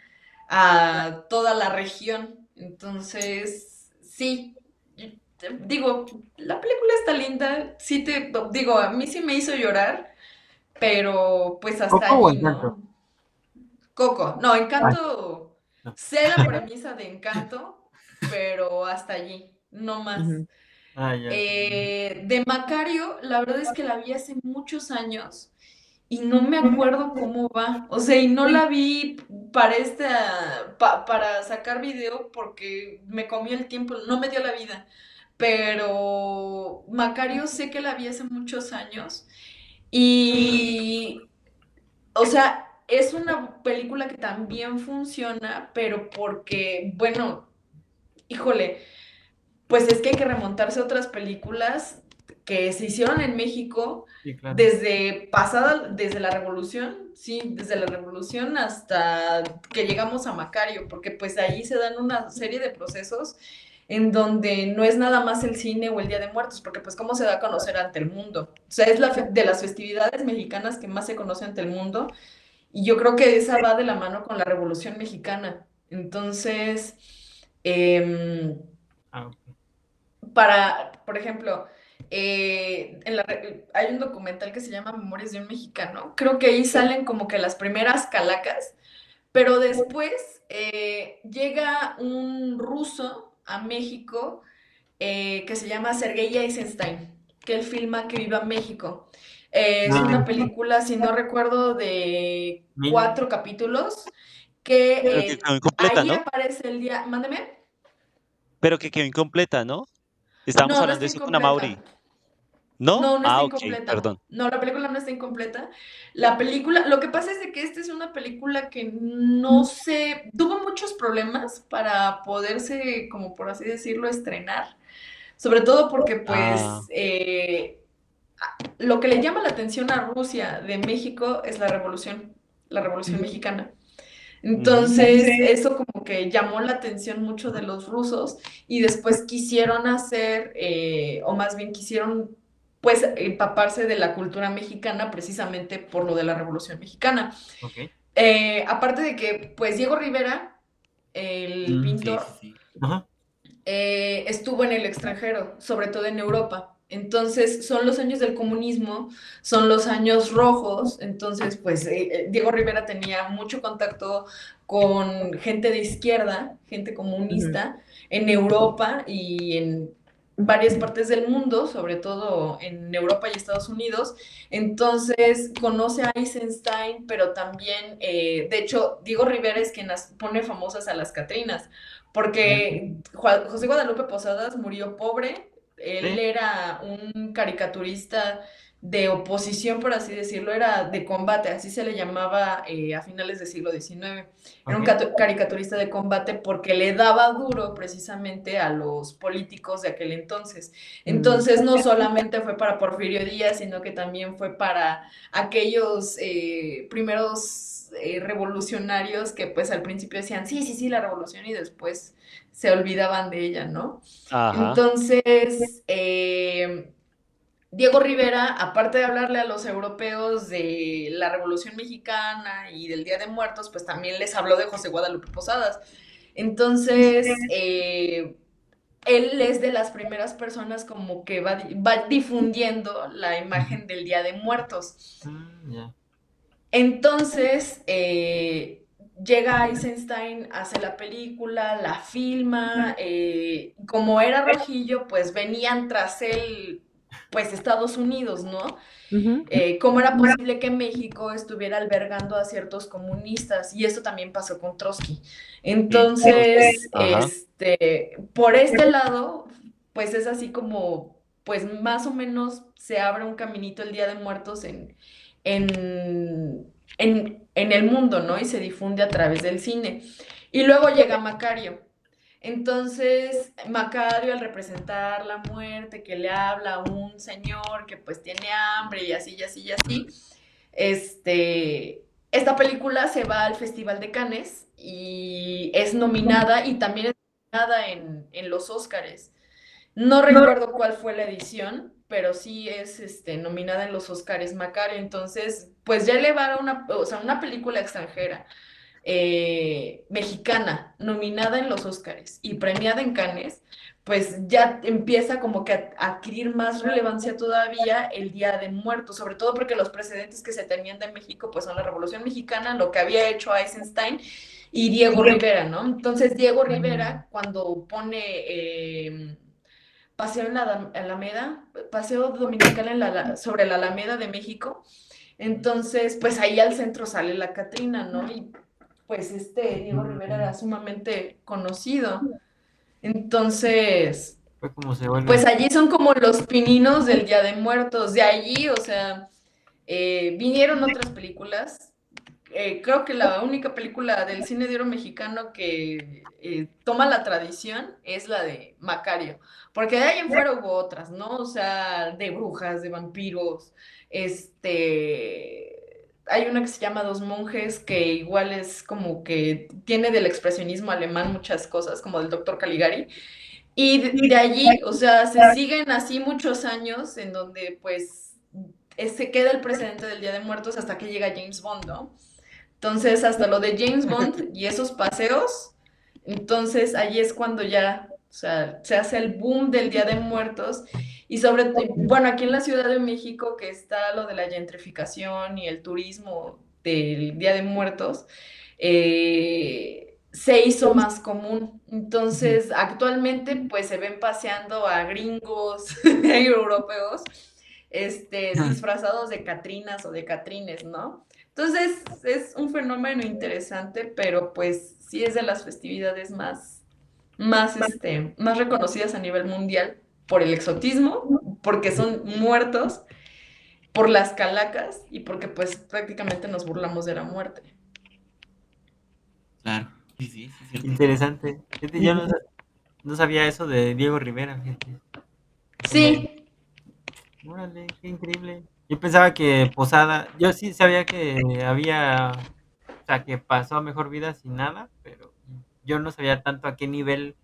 a toda la región. Entonces, sí, digo, la película está linda, sí te, digo, a mí sí me hizo llorar, pero pues hasta ¿Coco ahí, ¿no? Coco, no, Encanto, sé la premisa de Encanto, pero hasta allí, no más. Ah, eh, de Macario, la verdad es que la vi hace muchos años y no me acuerdo cómo va. O sea, y no la vi para esta, pa- para sacar video porque me comí el tiempo, no me dio la vida. Pero Macario sé que la vi hace muchos años y, o sea, es una película que también funciona, pero porque, bueno, híjole, pues es que hay que remontarse a otras películas que se hicieron en México Sí, claro. desde pasada, desde la revolución, sí, desde la revolución hasta que llegamos a Macario, porque pues ahí se dan una serie de procesos en donde no es nada más el cine o el Día de Muertos, porque pues cómo se da a conocer ante el mundo. O sea, es la de las festividades mexicanas que más se conoce ante el mundo, y yo creo que esa va de la mano con la Revolución Mexicana. Entonces, Ah, ok. para, por ejemplo, eh, en la re- hay un documental que se llama Memorias de un Mexicano. Creo que ahí salen como que las primeras calacas, pero después eh, llega un ruso a México eh, que se llama Sergei Eisenstein, que él filma que viva México. Es Ah. una película, si no recuerdo, de cuatro capítulos, que incompleta, ahí ¿no? aparece el día, mándeme. Pero que quedó incompleta, ¿no? Estábamos No, hablando de eso con. ¿No? No, no ah, está incompleta. perdón. No, la película no está incompleta. La película, lo que pasa es de que esta es una película que no se, tuvo muchos problemas para poderse, como por así decirlo, estrenar. Sobre todo porque, pues, Ah. eh, lo que le llama la atención a Rusia de México es la revolución, la revolución mexicana. Entonces, eso como que llamó la atención mucho de los rusos y después quisieron hacer, eh, o más bien quisieron, pues, empaparse de la cultura mexicana precisamente por lo de la Revolución Mexicana. Eh, aparte de que, pues, Diego Rivera, el Mm, pintor, sí, sí. Ajá. eh, estuvo en el extranjero, sobre todo en Europa. Entonces, son los años del comunismo, son los años rojos. Entonces, pues eh, eh, Diego Rivera tenía mucho contacto con gente de izquierda, gente comunista, en Europa y en varias partes del mundo, sobre todo en Europa y Estados Unidos. Entonces, conoce a Eisenstein, pero también, eh, de hecho, Diego Rivera es quien las pone famosas a las Catrinas, porque José Guadalupe Posadas murió pobre, él Sí. era un caricaturista de oposición, por así decirlo, era de combate, así se le llamaba eh, a finales del siglo XIX. Era un caricaturista de combate porque le daba duro precisamente a los políticos de aquel entonces. Entonces no solamente fue para Porfirio Díaz, sino que también fue para aquellos eh, primeros eh, revolucionarios que pues al principio decían, sí, sí, sí, la revolución y después se olvidaban de ella, ¿no? Ajá. Entonces, eh, Diego Rivera, aparte de hablarle a los europeos de la Revolución Mexicana y del Día de Muertos, pues también les habló de José Guadalupe Posadas. Entonces, eh, él es de las primeras personas como que va, va difundiendo la imagen del Día de Muertos. Mm, ya. Entonces, eh, llega Eisenstein, hace la película, la filma, eh, como era rojillo, pues venían tras él, pues Estados Unidos, ¿no? Eh, ¿cómo era posible que México estuviera albergando a ciertos comunistas? Y esto también pasó con Trotsky. Entonces, este, por este lado, pues es así como, pues más o menos se abre un caminito el Día de Muertos en, en, en, en el mundo, ¿no? Y se difunde a través del cine. Y luego llega Macario. Entonces, Macario al representar la muerte, que le habla a un señor que pues tiene hambre y así, y así, y así, este, esta película se va al Festival de Cannes y es nominada y también es nominada en, en los Óscares. No recuerdo cuál fue la edición, pero sí es este, nominada en los Óscares Macario. Entonces, pues ya elevar a una, o sea, una película extranjera eh, mexicana nominada en los Óscares y premiada en Cannes, pues ya empieza como que a, a adquirir más relevancia todavía el Día de Muertos, sobre todo porque los precedentes que se tenían de México pues son la Revolución Mexicana, lo que había hecho Eisenstein y Diego Rivera, ¿no? Entonces Diego Rivera cuando pone eh, Paseo en la Alameda, Paseo Dominical en la, sobre la Alameda de México, Entonces, pues ahí al centro sale la Catrina, ¿no? Y pues este Diego Rivera era sumamente conocido. Entonces, Fue como se vuelve. pues allí son como los pininos del Día de Muertos. De allí, o sea, eh, vinieron otras películas. Eh, creo que la única película del cine de oro mexicano que eh, toma la tradición es la de Macario. Porque de ahí en fuera hubo otras, ¿no? O sea, de brujas, de vampiros. Este. Hay una que se llama Dos Monjes, que igual es como que tiene del expresionismo alemán muchas cosas, como del doctor Caligari. Y de, de allí, o sea, se siguen así muchos años en donde pues eh, se queda el precedente del Día de Muertos hasta que llega James Bond, ¿no? Entonces, hasta lo de James Bond y esos paseos, entonces ahí es cuando ya, o sea, se hace el boom del Día de Muertos y sobre todo, bueno, aquí en la Ciudad de México que está lo de la gentrificación y el turismo del Día de Muertos, eh, se hizo más común. Entonces, actualmente, pues se ven paseando a gringos europeos, este, disfrazados de Catrinas o de Catrines, ¿no? Entonces, es un fenómeno interesante, pero pues sí es de las festividades más, más, este, más reconocidas a nivel mundial por el exotismo, porque son muertos, por las calacas y porque pues prácticamente nos burlamos de la muerte. Claro. Sí, sí, sí, es cierto. Interesante. Yo no, no sabía eso de Diego Rivera, fíjate. Sí, Órale, qué increíble. Yo pensaba que Posada, yo sí sabía que había, o sea, que pasó a mejor vida sin nada, pero yo no sabía tanto a qué nivel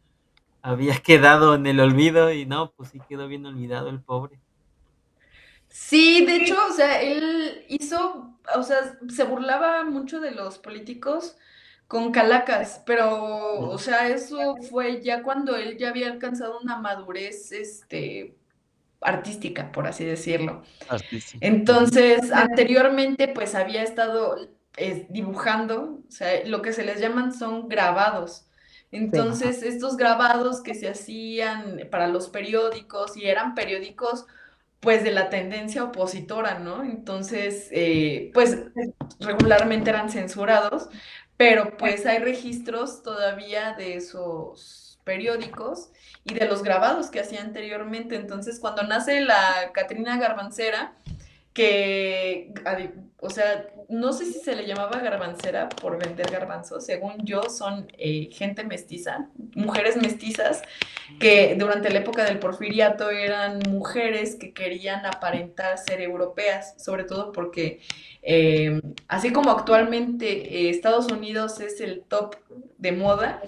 había quedado en el olvido y no, pues sí quedó bien olvidado el pobre. Sí, de hecho, o sea, él hizo, o sea, se burlaba mucho de los políticos con calacas, pero, o sea, eso fue ya cuando él ya había alcanzado una madurez, este, artística, por así decirlo. Entonces, anteriormente, pues había estado eh, dibujando, o sea, lo que se les llaman son grabados. Entonces, estos grabados que se hacían para los periódicos y eran periódicos pues de la tendencia opositora, ¿no? Entonces, eh, pues regularmente eran censurados, pero pues hay registros todavía de esos periódicos y de los grabados que hacía anteriormente. Entonces, cuando nace la Catrina Garbancera, que, o sea, no sé si se le llamaba garbancera por vender garbanzos, según yo son eh, gente mestiza, mujeres mestizas, que durante la época del porfiriato eran mujeres que querían aparentar ser europeas, sobre todo porque eh, así como actualmente eh, Estados Unidos es el top de moda,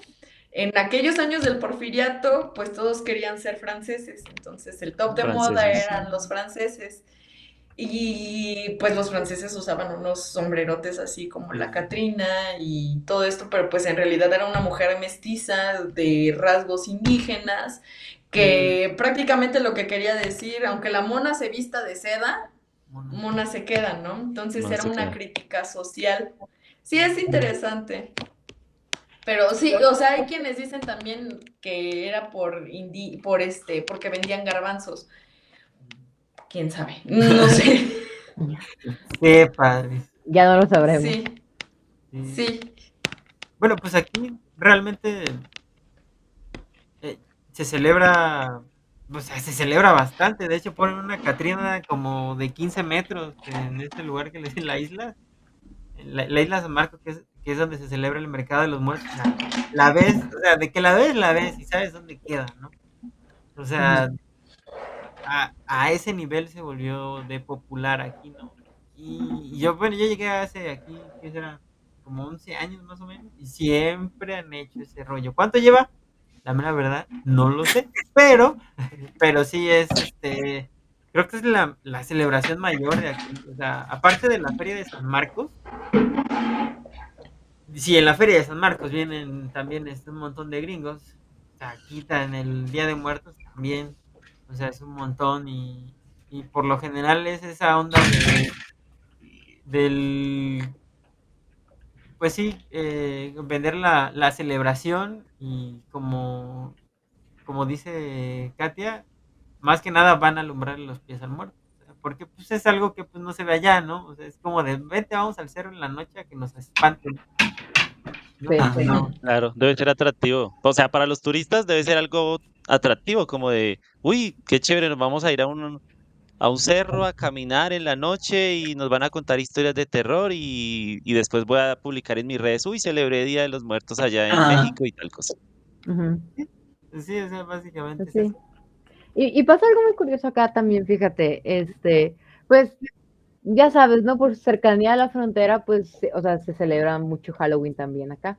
en aquellos años del porfiriato, pues todos querían ser franceses, entonces el top de moda eran los franceses. Y pues los franceses usaban unos sombrerotes así como la Catrina y todo esto, pero pues en realidad era una mujer mestiza de rasgos indígenas que prácticamente lo que quería decir, aunque la mona se vista de seda, mona se queda, ¿no? Entonces Mona era una queda. crítica social. Sí, es interesante. Pero sí, o sea, hay quienes dicen también que era por indi por este, porque vendían garbanzos. ¿Quién sabe? No sé. Qué padre. Ya no lo sabremos. Sí, Sí. sí. Bueno, pues aquí realmente eh, se celebra, o sea, se celebra bastante. De hecho, ponen una Catrina como de 15 metros en este lugar que le dicen la isla. La, la isla San Marcos, que es, que es donde se celebra el mercado de los muertos. La, la ves, o sea, de que la ves, la ves y sabes dónde queda, ¿no? O sea, a, a ese nivel se volvió de popular aquí, ¿no? Y, y yo, bueno, yo llegué hace aquí, ¿qué será? Como 11 años más o menos, y siempre han hecho ese rollo. ¿Cuánto lleva? La mera verdad, no lo sé, pero, pero sí es, este, creo que es la, la celebración mayor de aquí. O sea, aparte de la feria de San Marcos, si en la feria de San Marcos vienen también este, un montón de gringos, aquí en el Día de Muertos también, o sea, es un montón y, y por lo general es esa onda de, del, pues sí, eh, vender la, la celebración y como, como dice Katia, más que nada van a alumbrar los pies al muerto. Porque pues es algo que pues no se ve allá, ¿no? O sea, es como de, vete, vamos al cerro en la noche a que nos espanten. ¿no? Sí. Ajá. No, Claro, debe ser atractivo. O sea, para los turistas debe ser algo atractivo, como de, uy, qué chévere, nos vamos a ir a un, a un cerro a caminar en la noche y nos van a contar historias de terror y, y después voy a publicar en mis redes, uy, celebré Día de los Muertos allá en. México y tal cosa. Sí, o sea, básicamente es sí. eso. Y, y pasa algo muy curioso acá también, fíjate, este, pues ya sabes, ¿no? Por cercanía a la frontera, pues, se- o sea, se celebra mucho Halloween también acá.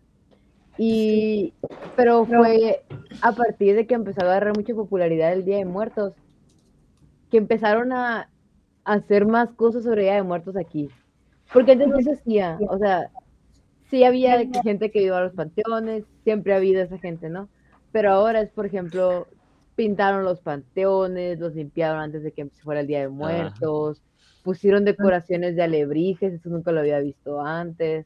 Y, pero fue a partir de que empezó a agarrar mucha popularidad el Día de Muertos, que empezaron a, a hacer más cosas sobre Día de Muertos aquí. Porque antes no se hacía, o sea, sí había gente que iba a los panteones, siempre ha habido esa gente, ¿no? Pero ahora es, por ejemplo, pintaron los panteones, los limpiaron antes de que fuera el Día de Muertos, pusieron decoraciones de alebrijes, eso nunca lo había visto antes.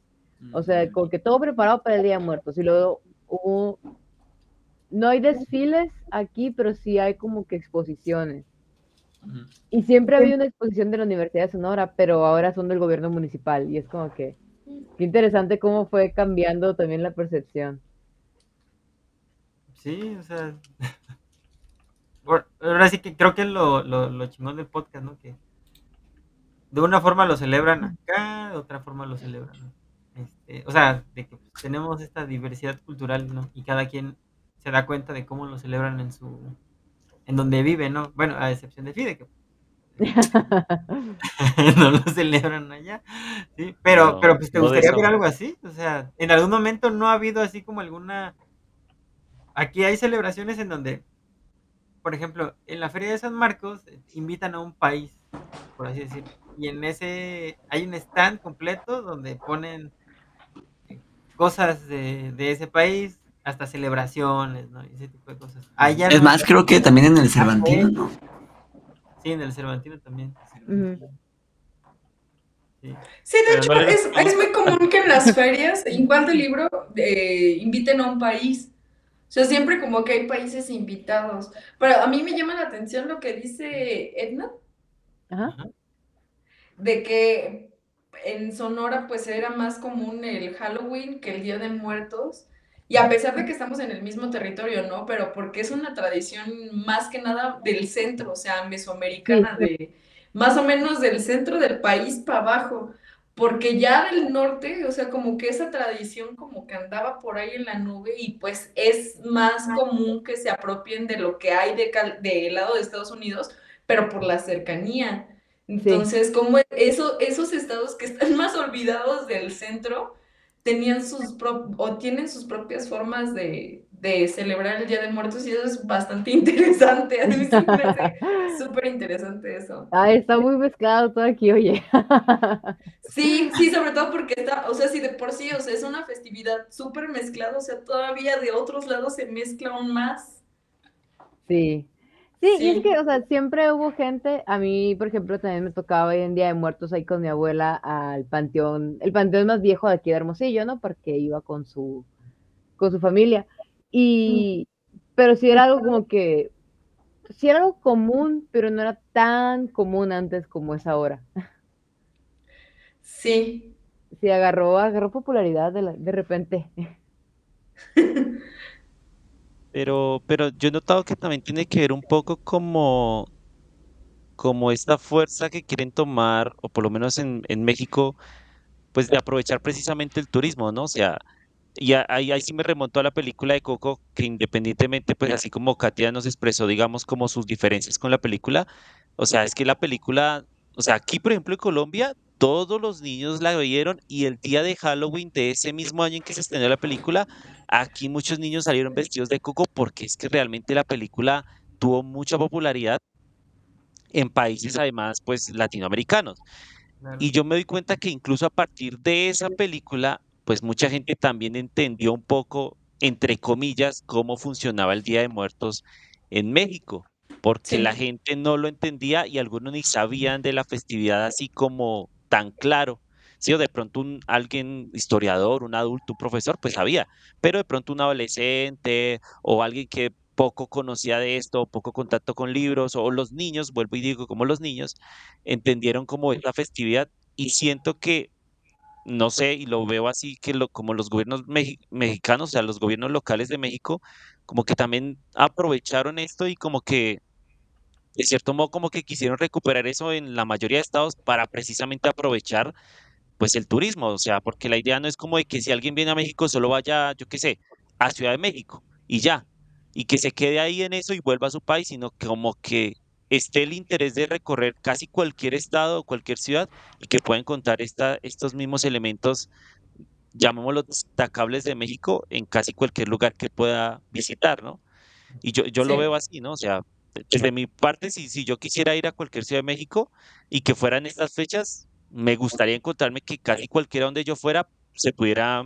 O sea, como que todo preparado para el Día de Muertos. Y luego hubo, no hay desfiles aquí, pero sí hay como que exposiciones. Y siempre había una exposición de la Universidad de Sonora, pero ahora son del gobierno municipal. Y es como que, qué interesante cómo fue cambiando también la percepción. Sí, o sea. Ahora sí que creo que es lo, lo, lo chingón del podcast, ¿no? Que de una forma lo celebran acá, de otra forma lo celebran. ¿no? Este, o sea, de que tenemos esta diversidad cultural, ¿no? Y cada quien se da cuenta de cómo lo celebran en su. en donde vive, ¿no? Bueno, a excepción de Fide, que no lo celebran allá. ¿sí? Pero, No, pero pues te no gustaría ver algo así. O sea, en algún momento no ha habido así como alguna. Aquí hay celebraciones en donde, por ejemplo, en la Feria de San Marcos eh, invitan a un país, por así decirlo. Y en ese hay un stand completo donde ponen eh, cosas de, de ese país, hasta celebraciones, ¿no? Y ese tipo de cosas. Allá Es no- más, creo que también en el Cervantino, ¿no? Sí, en el Cervantino también. Sí. Sí, de Pero hecho, no es, es muy común que en las ferias, igual del libro, eh, inviten a un país. O sea, siempre como que hay países invitados. Pero a mí me llama la atención lo que dice Edna, Ajá. de que en Sonora pues era más común el Halloween que el Día de Muertos. Y a pesar de que estamos en el mismo territorio, ¿no? Pero porque es una tradición más que nada del centro, o sea, mesoamericana, de más o menos del centro del país para abajo. Porque ya del norte, o sea, como que esa tradición como que andaba por ahí en la nube y pues es más común que se apropien de lo que hay de cal- del lado de Estados Unidos, pero por la cercanía. Entonces, como eso, esos estados que están más olvidados del centro tenían sus pro- o tienen sus propias formas de, de celebrar el Día de Muertos y eso es bastante interesante. A mí súper interesante eso. Ay, está muy mezclado todo aquí, oye. Sí, sí, sobre todo porque está, o sea, si de por sí, o sea, es una festividad súper mezclada, o sea, todavía de otros lados se mezcla aún más. Sí. Sí, y es que, o sea, siempre hubo gente, a mí, por ejemplo, también me tocaba ir en Día de Muertos ahí con mi abuela al panteón, el panteón más viejo de aquí de Hermosillo, ¿no? Porque iba con su, con su familia. Y, pero sí era algo como que, sí era algo común, pero no era tan común antes como es ahora. Sí, Sí, agarró, agarró popularidad de, la- de repente. Pero, pero yo he notado que también tiene que ver un poco como, como esta fuerza que quieren tomar, o por lo menos en, en México, pues de aprovechar precisamente el turismo, ¿no? O sea, y ahí, ahí sí me remontó a la película de Coco, que independientemente, pues así como Katia nos expresó, digamos, como sus diferencias con la película, o sea, es que la película, o sea, aquí, por ejemplo, en Colombia, todos los niños la vieron y el día de Halloween de ese mismo año en que se estrenó la película, aquí muchos niños salieron vestidos de Coco porque es que realmente la película tuvo mucha popularidad en países además, pues, latinoamericanos. Y yo me doy cuenta que incluso a partir de esa película, pues mucha gente también entendió un poco, entre comillas, cómo funcionaba el Día de Muertos en México, porque Sí. la gente no lo entendía y algunos ni sabían de la festividad así como tan claro. Sí, o de pronto un, alguien historiador, un adulto, un profesor, pues sabía, pero de pronto un adolescente o alguien que poco conocía de esto, poco contacto con libros, o los niños, vuelvo y digo, como los niños, entendieron cómo es la festividad y siento que, no sé, y lo veo así, que como los gobiernos mexicanos, o sea, los gobiernos locales de México, como que también aprovecharon esto y como que, de cierto modo, como que quisieron recuperar eso en la mayoría de estados para precisamente aprovechar pues el turismo, o sea, porque la idea no es como de que si alguien viene a México solo vaya, yo qué sé, a Ciudad de México y ya, y que se quede ahí en eso y vuelva a su país, sino como que esté el interés de recorrer casi cualquier estado o cualquier ciudad y que pueda encontrar esta, estos mismos elementos, llamémoslos destacables de México, en casi cualquier lugar que pueda visitar, ¿no? Y yo, yo lo veo así, ¿no? O sea, desde mi parte, si, si yo quisiera ir a cualquier ciudad de México y que fueran estas fechas, me gustaría encontrarme que casi cualquiera donde yo fuera se pudiera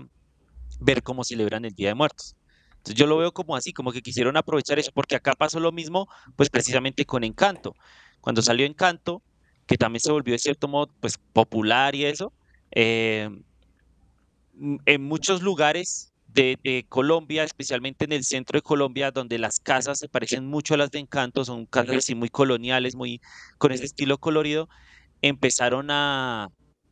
ver cómo celebran el Día de Muertos. Entonces yo lo veo como así, como que quisieron aprovechar eso, porque acá pasó lo mismo, pues precisamente con Encanto. Cuando salió Encanto, que también se volvió de cierto modo, pues popular y eso, eh, en muchos lugares de, Colombia, especialmente en el centro de Colombia, donde las casas se parecen mucho a las de Encanto, son casas así muy coloniales, muy con ese estilo colorido, empezaron a,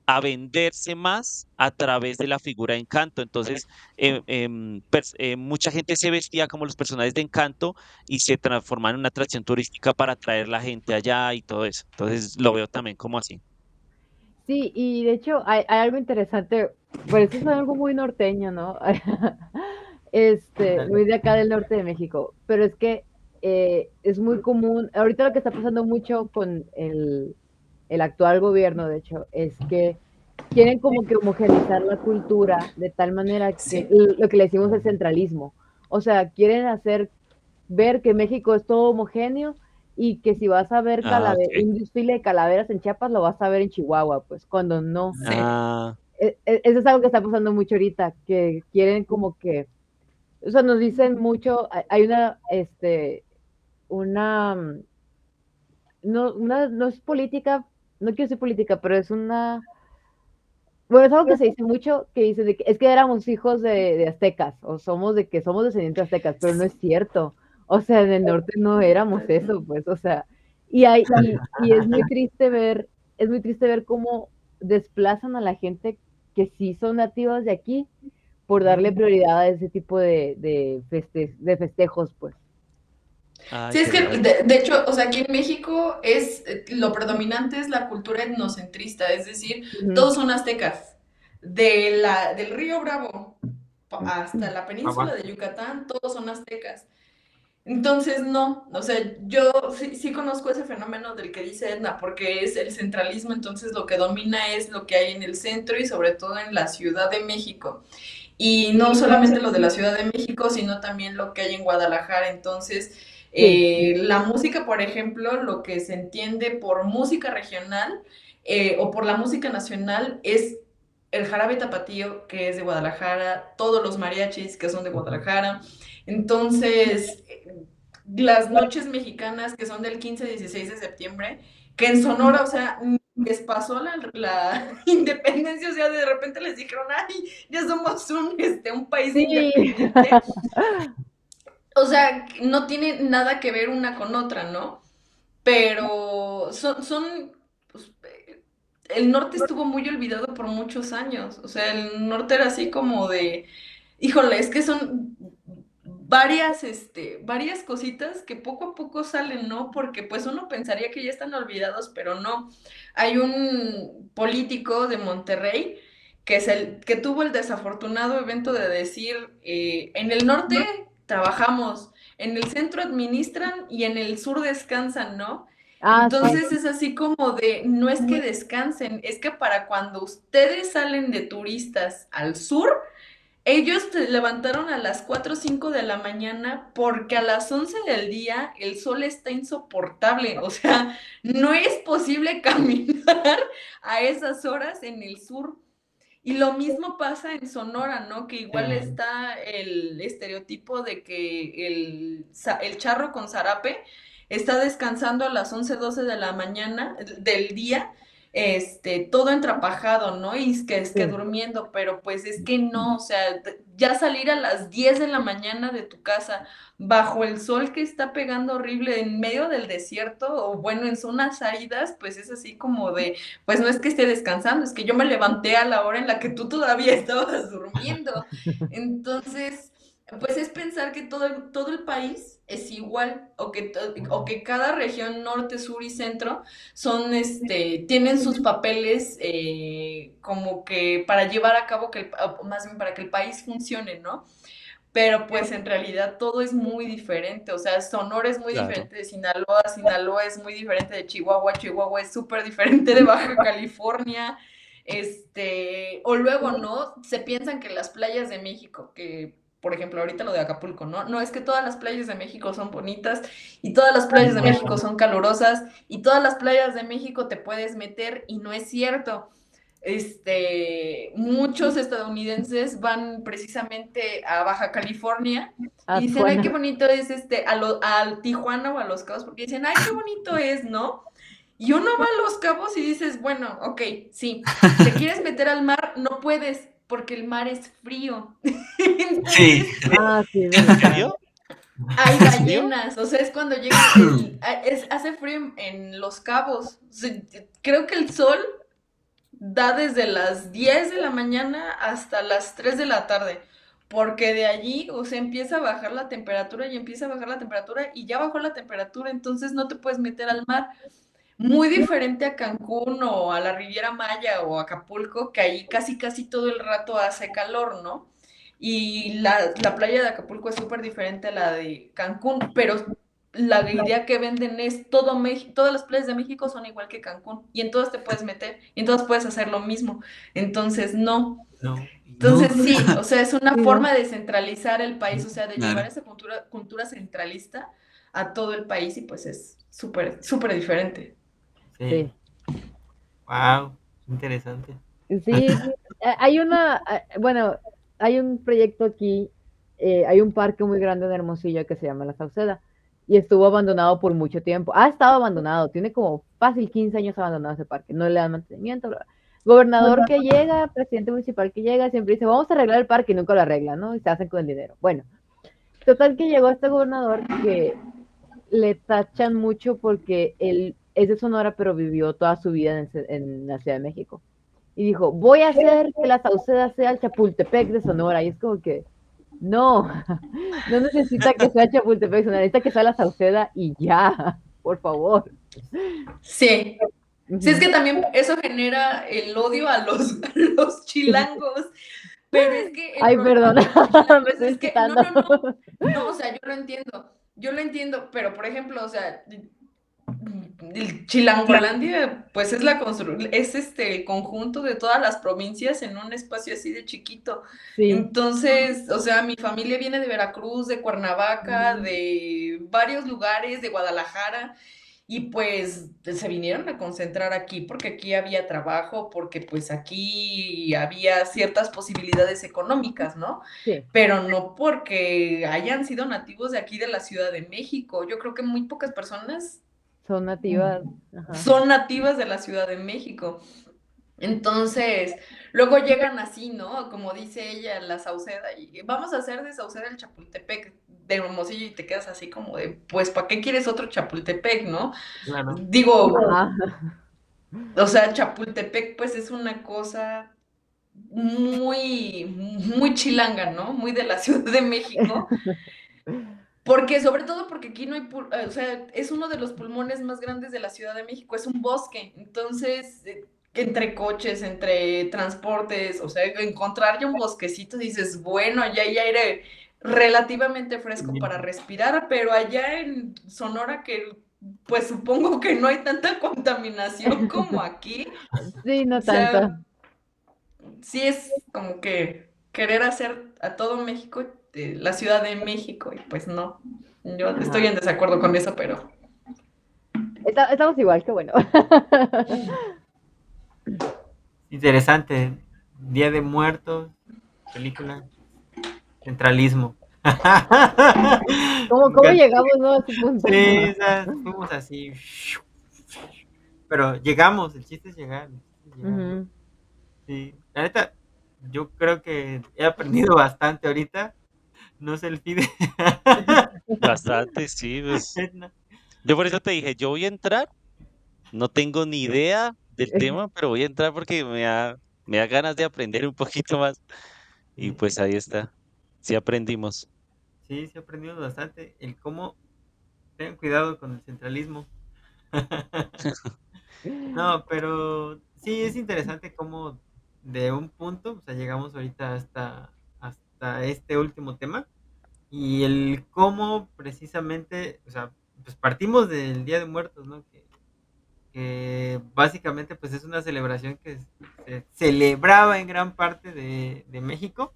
a venderse más a través de la figura de Encanto. Entonces, em, pers- eh, mucha gente se vestía como los personajes de Encanto y se transformaron en una atracción turística para atraer la gente allá y todo eso. Entonces, lo veo también como así. Sí, y de hecho hay algo interesante, pues eso es algo muy norteño, ¿no? Este, muy de acá del norte de México, pero es que eh, es muy común, ahorita lo que está pasando mucho con el, el actual gobierno, de hecho, es que quieren como que homogeneizar la cultura de tal manera que Sí. lo que le decimos el centralismo, o sea, quieren hacer ver que México es todo homogéneo y que si vas a ver Ah, un desfile de calaveras en Chiapas, lo vas a ver en Chihuahua, pues cuando no. Ah, Eso es algo que está pasando mucho ahorita, que quieren como que, o sea, nos dicen mucho, hay- una, este, una, no, una, no es política, no quiero decir política, pero es una, bueno, es algo que se dice mucho, que dice de que es que éramos hijos de, aztecas, o somos de que somos descendientes de aztecas, pero no es cierto. O sea, en el norte no éramos eso, pues, o sea, y hay, y es muy triste ver, es muy triste ver cómo desplazan a la gente que sí son nativas de aquí por darle prioridad a ese tipo de, de, feste- de festejos, pues. ay, Sí, es que de, de hecho, o sea, aquí en México es eh, lo predominante es la cultura etnocentrista, es decir, todos son aztecas. De la, del río Bravo hasta la península de Yucatán, todos son aztecas. Entonces, no, o sea, yo sí, sí conozco ese fenómeno del que dice Edna, porque es el centralismo, entonces lo que domina es lo que hay en el centro y sobre todo en la Ciudad de México. Y no solamente lo de la Ciudad de México, sino también lo que hay en Guadalajara. Entonces, eh, la música, por ejemplo, lo que se entiende por música regional eh, o por la música nacional es el jarabe tapatío, que es de Guadalajara, todos los mariachis que son de Guadalajara. Entonces, las noches mexicanas que son del 15-16 de septiembre, que en Sonora, o sea, les pasó la, la independencia, o sea, de repente les dijeron, ay, ya somos un, este, un país Sí. independiente. O sea, no tiene nada que ver una con otra, ¿no? Pero son, son, pues, eh, el norte estuvo muy olvidado por muchos años. O sea, el norte era así como de, híjole, es que son varias, este, varias cositas que poco a poco salen, ¿no? Porque pues uno pensaría que ya están olvidados, pero no. Hay un político de Monterrey que es el que tuvo el desafortunado evento de decir, eh, en el norte trabajamos, en el centro administran y en el sur descansan, ¿no? Ah, sí. Entonces es así como de, no es que descansen, es que para cuando ustedes salen de turistas al sur, ellos se levantaron a las 4 o 5 de la mañana porque a las 11 del día el sol está insoportable, o sea, no es posible caminar a esas horas en el sur. Y lo mismo pasa en Sonora, ¿no? Que igual está el estereotipo de que el, el charro con zarape está descansando a las 11, 12 de la mañana del día este, todo entrapajado, ¿no? Y es que, es que Sí. durmiendo, pero pues es que no, o sea, ya salir a las 10 de la mañana de tu casa bajo el sol que está pegando horrible en medio del desierto o bueno, en zonas áridas, pues es así como de, pues no es que esté descansando, es que yo me levanté a la hora en la que tú todavía estabas durmiendo. Entonces, pues es pensar que todo todo el país es igual o que, o que cada región norte, sur y centro son, este, tienen sus papeles eh, como que para llevar a cabo que el, más bien para que el país funcione, ¿no? Pero pues en realidad todo es muy diferente, o sea, Sonora es muy Claro. diferente de Sinaloa, Sinaloa es muy diferente de Chihuahua, Chihuahua es súper diferente de Baja California, este, o luego, ¿no? Se piensan que las playas de México, que por ejemplo ahorita lo de Acapulco, ¿no? No es que todas las playas de México son bonitas y todas las playas de México son calurosas y todas las playas de México te puedes meter y no es cierto. Este, muchos estadounidenses van precisamente a Baja California Ah, y dicen, ay, qué bonito es este, a lo, al Tijuana o a Los Cabos, porque dicen, ay, qué bonito es, ¿no? Y uno va a Los Cabos y dices, bueno, ok, sí, te quieres meter al mar, no puedes, porque el mar es frío. Sí. Ah, sí. Hay ballenas, o sea, es cuando llega, el- a- es- hace frío en, en Los Cabos. O sea, creo que el sol da desde las 10 de la mañana hasta las 3 de la tarde, porque de allí, o sea, empieza a bajar la temperatura y empieza a bajar la temperatura y ya bajó la temperatura, entonces no te puedes meter al mar. Muy diferente a Cancún o a la Riviera Maya o Acapulco, que ahí casi casi todo el rato hace calor, ¿no? Y la, la playa de Acapulco es súper diferente a la de Cancún, pero la idea que venden es todo México, todas las playas de México son igual que Cancún, y en todas te puedes meter, y en todas puedes hacer lo mismo. Entonces, no. No. Entonces, No. sí, o sea, es una forma de centralizar el país, o sea, de llevar esa cultura, cultura centralista a todo el país, y pues es súper, súper diferente. Sí. Sí. Wow, interesante. Sí, eh, hay una, eh, bueno, hay un proyecto aquí, eh, hay un parque muy grande en Hermosillo que se llama La Sauceda y estuvo abandonado por mucho tiempo. Ha estado abandonado, tiene como fácil 15 años abandonado ese parque, no le dan mantenimiento. bla, bla. Gobernador que llega, presidente municipal que llega, siempre dice, vamos a arreglar el parque y nunca lo arreglan, ¿no? Y se hacen con el dinero. Bueno, total que llegó este gobernador que le tachan mucho porque él es de Sonora, pero vivió toda su vida en, el- en la Ciudad de México y dijo, voy a hacer que la Sauceda sea el Chapultepec de Sonora. Y es como que, no, no necesita que sea Chapultepec de Sonora, necesita que sea la Sauceda y ya, por favor. Sí, Sí, es que también eso genera el odio a los, a los chilangos. Pero es que. Ay, me estoy es que- no, no, no, no, o sea, yo lo entiendo. Yo lo entiendo, pero por ejemplo, o sea, el Chilangolandia, pues es la constru- es este el conjunto de todas las provincias en un espacio así de chiquito. Sí, Entonces, o sea, mi familia viene de Veracruz, de Cuernavaca, de varios lugares, de Guadalajara, y pues se vinieron a concentrar aquí porque aquí había trabajo, porque pues aquí había ciertas posibilidades económicas, ¿no? sí, Pero no porque hayan sido nativos de aquí de la Ciudad de México. Yo creo que muy pocas personas son nativas. ajá. son nativas de la Ciudad de México. Entonces, luego llegan así, ¿no? Como dice ella, la Sauceda, y vamos a hacer de Sauceda el Chapultepec de Hermosillo y te quedas así como de, pues, ¿para qué quieres otro Chapultepec, no? Claro. Digo, Ajá. o sea, Chapultepec, pues es una cosa muy, muy chilanga, ¿no? Muy de la Ciudad de México. Porque, sobre todo porque aquí no hay, pul- eh, o sea, es uno de los pulmones más grandes de la Ciudad de México, es un bosque. Entonces, eh, entre coches, entre transportes, o sea, encontrar ya un bosquecito, dices, bueno, ya hay aire relativamente fresco para respirar, pero allá en Sonora que pues supongo que no hay tanta contaminación como aquí. Sí, no O sea, tanto. sí es como que querer hacer a todo México eh, la Ciudad de México y pues no. Yo estoy en desacuerdo con eso, pero Está- estamos igual, qué bueno. Interesante. Día de Muertos, película, centralismo. ¿Cómo, cómo llegamos ¿no? a ese punto? Sí, fuimos así. pero llegamos, el chiste es llegar. el chiste es llegar. Sí, la neta, yo creo que he aprendido bastante ahorita. No sé el FIDE. Bastante, sí, pues. Yo por eso te dije, yo voy a entrar, no tengo ni idea del tema, pero voy a entrar porque me da, me da ganas de aprender un poquito más. Y pues ahí está. Sí aprendimos. Sí, sí he aprendido bastante. El cómo tengan cuidado con el centralismo. No, pero sí es interesante cómo de un punto, o sea, llegamos ahorita hasta, hasta este último tema y el cómo precisamente, o sea, pues partimos del Día de Muertos, ¿no? Que, básicamente pues es una celebración que se celebraba en gran parte de, de México,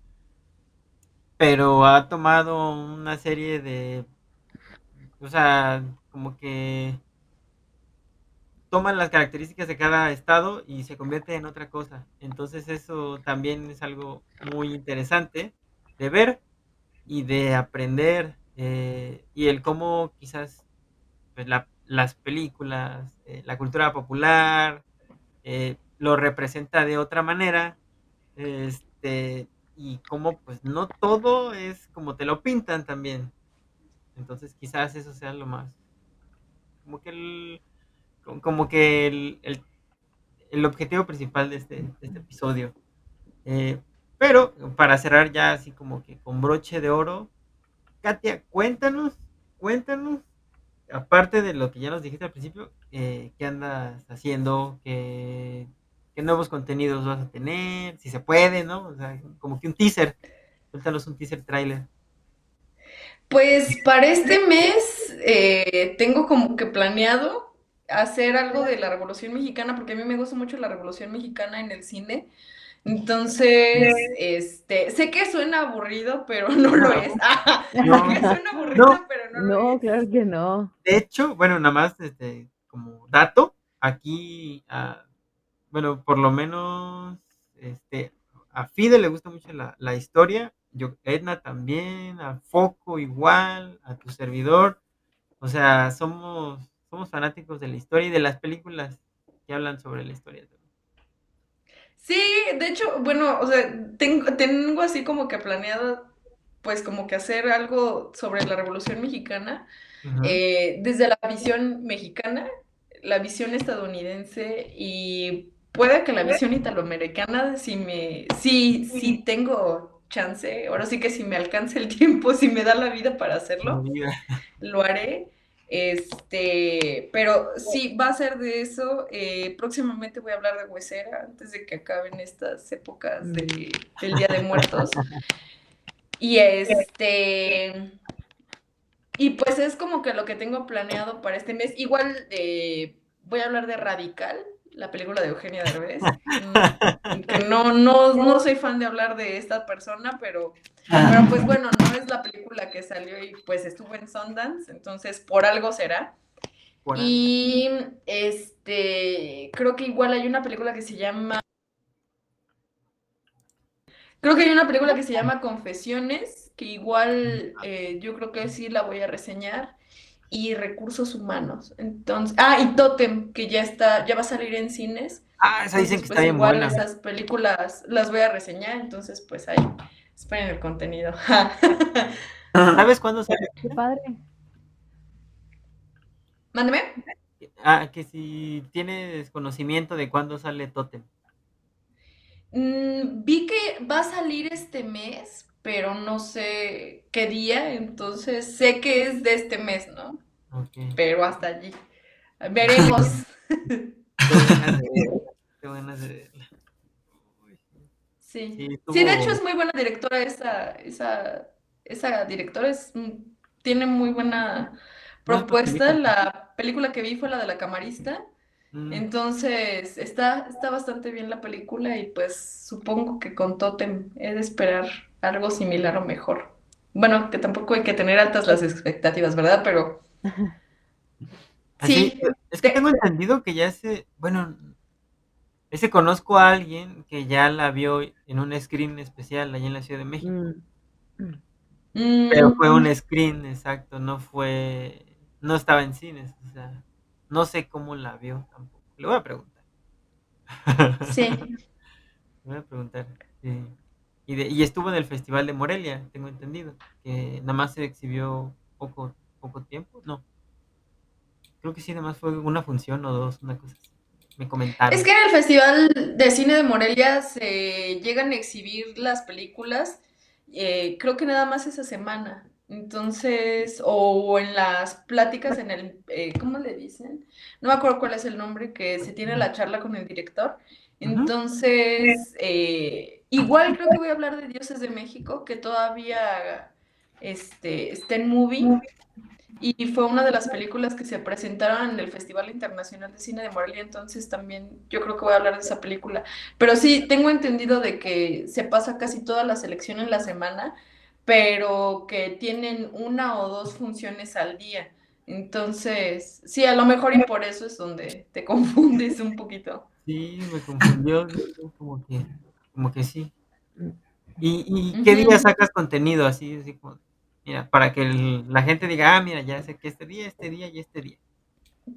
pero ha tomado una serie de, o sea, como que toman las características de cada estado y se convierte en otra cosa. Entonces eso también es algo muy interesante de ver y de aprender eh, y el cómo quizás pues, la- las películas, eh, la cultura popular eh, lo representa de otra manera este, y cómo pues no todo es como te lo pintan también. Entonces quizás eso sea lo más, como que el, como- que el, el- objetivo principal de este, de este episodio. Pero para cerrar ya así como que con broche de oro, Katia, cuéntanos, cuéntanos, aparte de lo que ya nos dijiste al principio, eh, qué andas haciendo, qué, nuevos contenidos vas a tener, si se puede, ¿no? O sea, como que un teaser, cuéntanos un teaser trailer. Pues para este mes eh, tengo como que planeado hacer algo de la Revolución Mexicana, porque a mí me gusta mucho la Revolución Mexicana en el cine. Entonces, este, sé que suena aburrido, pero no lo es. Ah, No. sé que suena aburrido, No. pero no lo No, es. claro que no. De hecho, bueno, nada más este, como dato, aquí, ah, bueno, por lo menos este, a Fide le gusta mucho la, la historia, yo, Edna también, a Foco igual, a tu servidor, o sea, somos, somos fanáticos de la historia y de las películas que hablan sobre la historia. Sí, de hecho, bueno, o sea, tengo, tengo así como que planeado, pues como que hacer algo sobre la Revolución Mexicana. Eh, desde la visión mexicana, la visión estadounidense y puede que la visión italoamericana, si me, sí, sí tengo chance, ahora sí que si me alcanza el tiempo, si me da la vida para hacerlo, lo haré. Este, pero sí, va a ser de eso. eh, próximamente voy a hablar de Huesera antes de que acaben estas épocas de, del Día de Muertos. Y este, y pues es como que lo que tengo planeado para este mes. Igual eh, voy a hablar de Radical, la película de Eugenio Derbez. Mm, que no, no, no soy fan de hablar de esta persona, pero, pero pues bueno, no es la película que salió y pues estuvo en Sundance, entonces por algo será. Y este, creo que igual hay una película que se llama. Creo que hay una película que se llama Confesiones, que igual eh, yo creo que sí la voy a reseñar. Y Recursos Humanos. Entonces, ah, y Totem, que ya está, ya va a salir en cines. Ah, esa dicen que Entonces, está pues bien igual buena. esas películas las voy a reseñar, entonces pues ahí esperen el contenido. ¿Sabes cuándo sale? Qué padre. Mándeme. Ah, que si tienes conocimiento de cuándo sale Totem. Mm, vi que va a salir este mes, pero no sé qué día, entonces sé que es de este mes, ¿no? Pero hasta allí. Veremos. Tengo ganas de Sí. Sí, Sí, de hecho es muy buena directora esa, esa, esa directora, es, tiene muy buena propuesta. La película que vi fue la de La Camarista. Mm, Entonces, está, está bastante bien la película y pues supongo que con Totem he de esperar algo similar o mejor. Bueno, que tampoco hay que tener altas las expectativas, ¿verdad? Pero sí, es que te- tengo entendido que ya ese, bueno, ese conozco a alguien que ya la vio en un screen especial allá en la Ciudad de México. Mm. Pero mm, fue un screen, exacto, no fue, no estaba en cines, o sea, no sé cómo la vio tampoco. Le voy a preguntar. Sí. Le voy a preguntar. sí. Y, de- y estuvo en el Festival de Morelia, tengo entendido. Que nada más se exhibió poco, poco tiempo. No. Creo que sí, nada más fue una función o dos, una cosa así. Me comentaron. Es que en el Festival de Cine de Morelia se llegan a exhibir las películas, eh, creo que nada más esa semana. Entonces, o en las pláticas en el, eh, ¿cómo le dicen? No me acuerdo cuál es el nombre, que se tiene la charla con el director. Entonces, eh, igual creo que voy a hablar de Dioses de México, que todavía este, está en movie. Y fue una de las películas que se presentaron en el Festival Internacional de Cine de Morelia, entonces también yo creo que voy a hablar de esa película. Pero sí, tengo entendido de que se pasa casi toda la selección en la semana, pero que tienen una o dos funciones al día. Entonces, sí, a lo mejor y por eso es donde te confundes un poquito. Sí, me confundió. Como que, como que sí. ¿Y, y qué día sacas contenido así? así como, mira, para que el- la gente diga, ah, mira, ya sé que este día, este día y este día.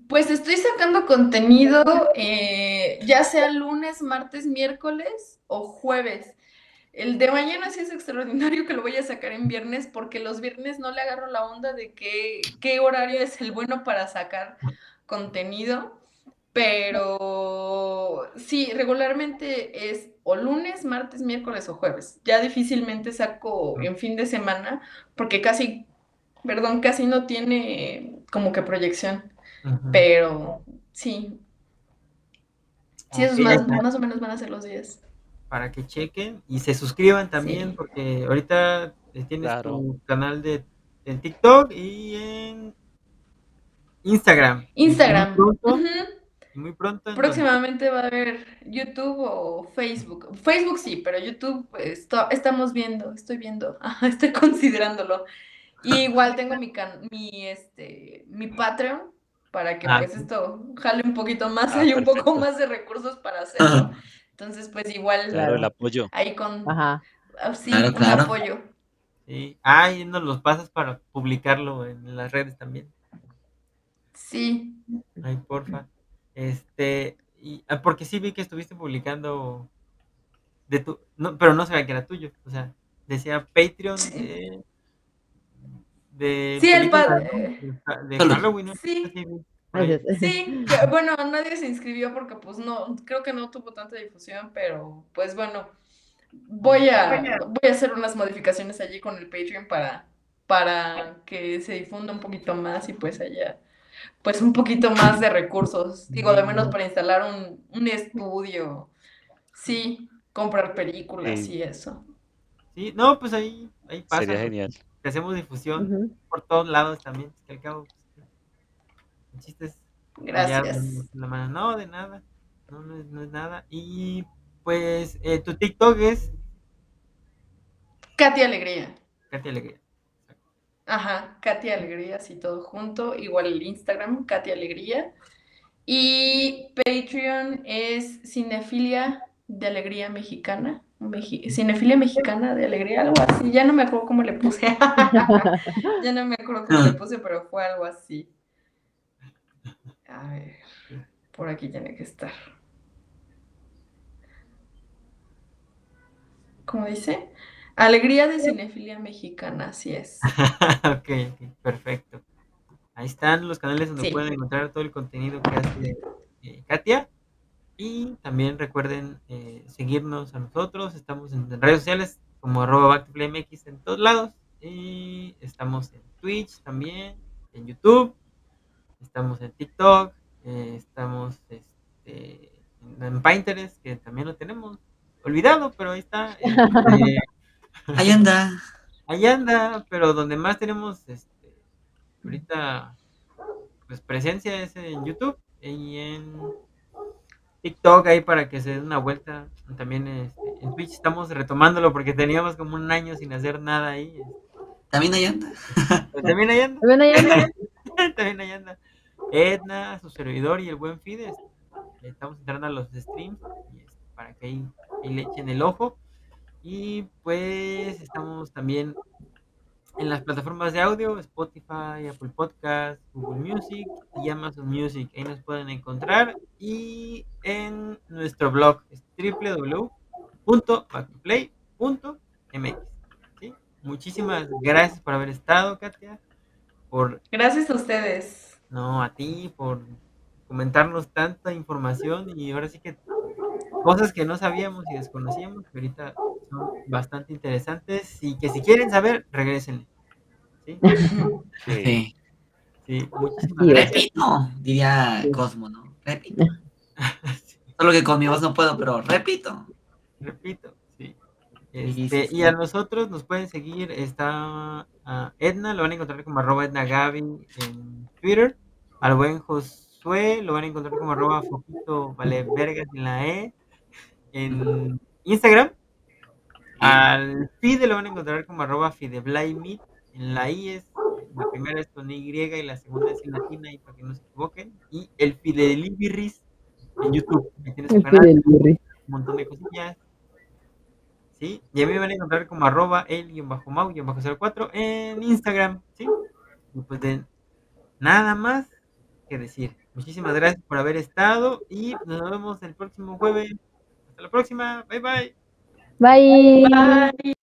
Pues estoy sacando contenido, eh, ya sea lunes, martes, miércoles o jueves. El de mañana sí es extraordinario que lo voy a sacar en viernes porque los viernes no le agarro la onda de qué, qué horario es el bueno para sacar contenido, pero sí, regularmente es o lunes, martes, miércoles o jueves. Ya difícilmente saco en fin de semana porque casi, perdón, casi no tiene como que proyección. Pero sí. Sí, esos más, más o menos van a ser los días. Para que chequen y se suscriban también, Sí. porque ahorita eh, tienes Claro. tu canal de en TikTok y en Instagram. Y Instagram. Y muy pronto donde- Próximamente va a haber YouTube o Facebook. Facebook sí, pero YouTube pues, to- estamos viendo, estoy viendo, estoy considerándolo. Y igual tengo mi can- mi este mi Patreon para que Ah, pues esto jale un poquito más, Ah, hay un poco más de recursos para hacerlo. Entonces, pues igual Claro, el apoyo. ahí con Ajá. ah, sí, Claro, un claro. apoyo. Sí. Ah, y nos los pasas para publicarlo en las redes también. Sí. Ay, porfa. Este, y, ah, porque sí vi que estuviste publicando de tu, no, pero no sabía que era tuyo. O sea, decía Patreon Sí. de, de Sí, el películas, pa- ¿no? eh, De, de. Halloween, ¿no? Sí. Sí, que, bueno, nadie se inscribió porque pues no, creo que no tuvo tanta difusión, pero pues bueno, voy a, voy a hacer unas modificaciones allí con el Patreon para, para que se difunda un poquito más y pues haya pues un poquito más de recursos, digo, de menos para instalar un, un estudio, sí, comprar películas Sí. y eso. Sí, no, pues ahí, ahí pasa. Sería genial. Que hacemos difusión por todos lados también. Que al cabo, pues, el chiste es apoyar Gracias. la mano. No, de nada. No, no es, no es nada. Y pues eh, tu TikTok es Katy Alegría. Katy Alegría. Ajá, Katy Alegría, así todo junto. Igual el Instagram, Katy Alegría. Y Patreon es Cinefilia de Alegría Mexicana. Cinefilia Mexicana de Alegría, algo así. Ya no me acuerdo cómo le puse. ya no me acuerdo cómo le puse, pero fue algo así. A ver, por aquí tiene que estar. ¿Cómo dice? Alegría de Cinefilia Mexicana, así es. ok, ok, perfecto. Ahí están los canales donde Sí. pueden encontrar todo el contenido que hace eh, Katia. Y también recuerden eh, seguirnos a nosotros. Estamos en, redes sociales como arroba backtoplaymx en todos lados. Y estamos en Twitch también, en YouTube. Estamos en TikTok. eh, estamos este, en, en Pinterest, que también lo tenemos olvidado, pero ahí está. este, Ahí anda. Ahí anda, pero donde más tenemos este, ahorita pues presencia es en YouTube y en TikTok ahí para que se den una vuelta. También este, en Twitch estamos retomándolo porque teníamos como un año sin hacer nada ahí. También ahí anda. También ahí anda, También ahí anda. también ahí anda. Edna, su servidor y el buen Fides. Estamos entrando a los streams y, este, para que ahí, ahí le echen el ojo. Y pues estamos también en las plataformas de audio, Spotify, Apple Podcast, Google Music y Amazon Music. Ahí nos pueden encontrar. y en nuestro blog es www.backtoplay.mx. ¿sí? Muchísimas gracias por haber estado, Katia. Por, Gracias a ustedes. no, a ti, por comentarnos tanta información y ahora sí que cosas que no sabíamos y desconocíamos, que ahorita son bastante interesantes y que si quieren saber, regresen. ¿sí? Sí. Sí. Sí, muchísimas Así es. gracias. Repito, diría Cosmo, ¿no? Repito. Solo que con mi voz no puedo, pero repito. Repito, sí. Este, y a nosotros nos pueden seguir, está a Edna, lo van a encontrar como arroba Edna Gaby en Twitter, al buen Josué lo van a encontrar como arroba Foquito Vale Vergas en la E en Instagram, al Fide lo van a encontrar como arroba Fideblaymit, en la I es, la primera es con Y y la segunda es en latina, y para que no se equivoquen, y el Fidelibirris en YouTube, ahí tienes El canal, un montón de cosillas. ¿Sí? Y a mí me van a encontrar como arroba el-mau-04 en Instagram, ¿sí? Y pues de nada más que decir. Muchísimas gracias por haber estado y nos vemos el próximo jueves. Hasta la próxima. Bye bye. Bye. Bye.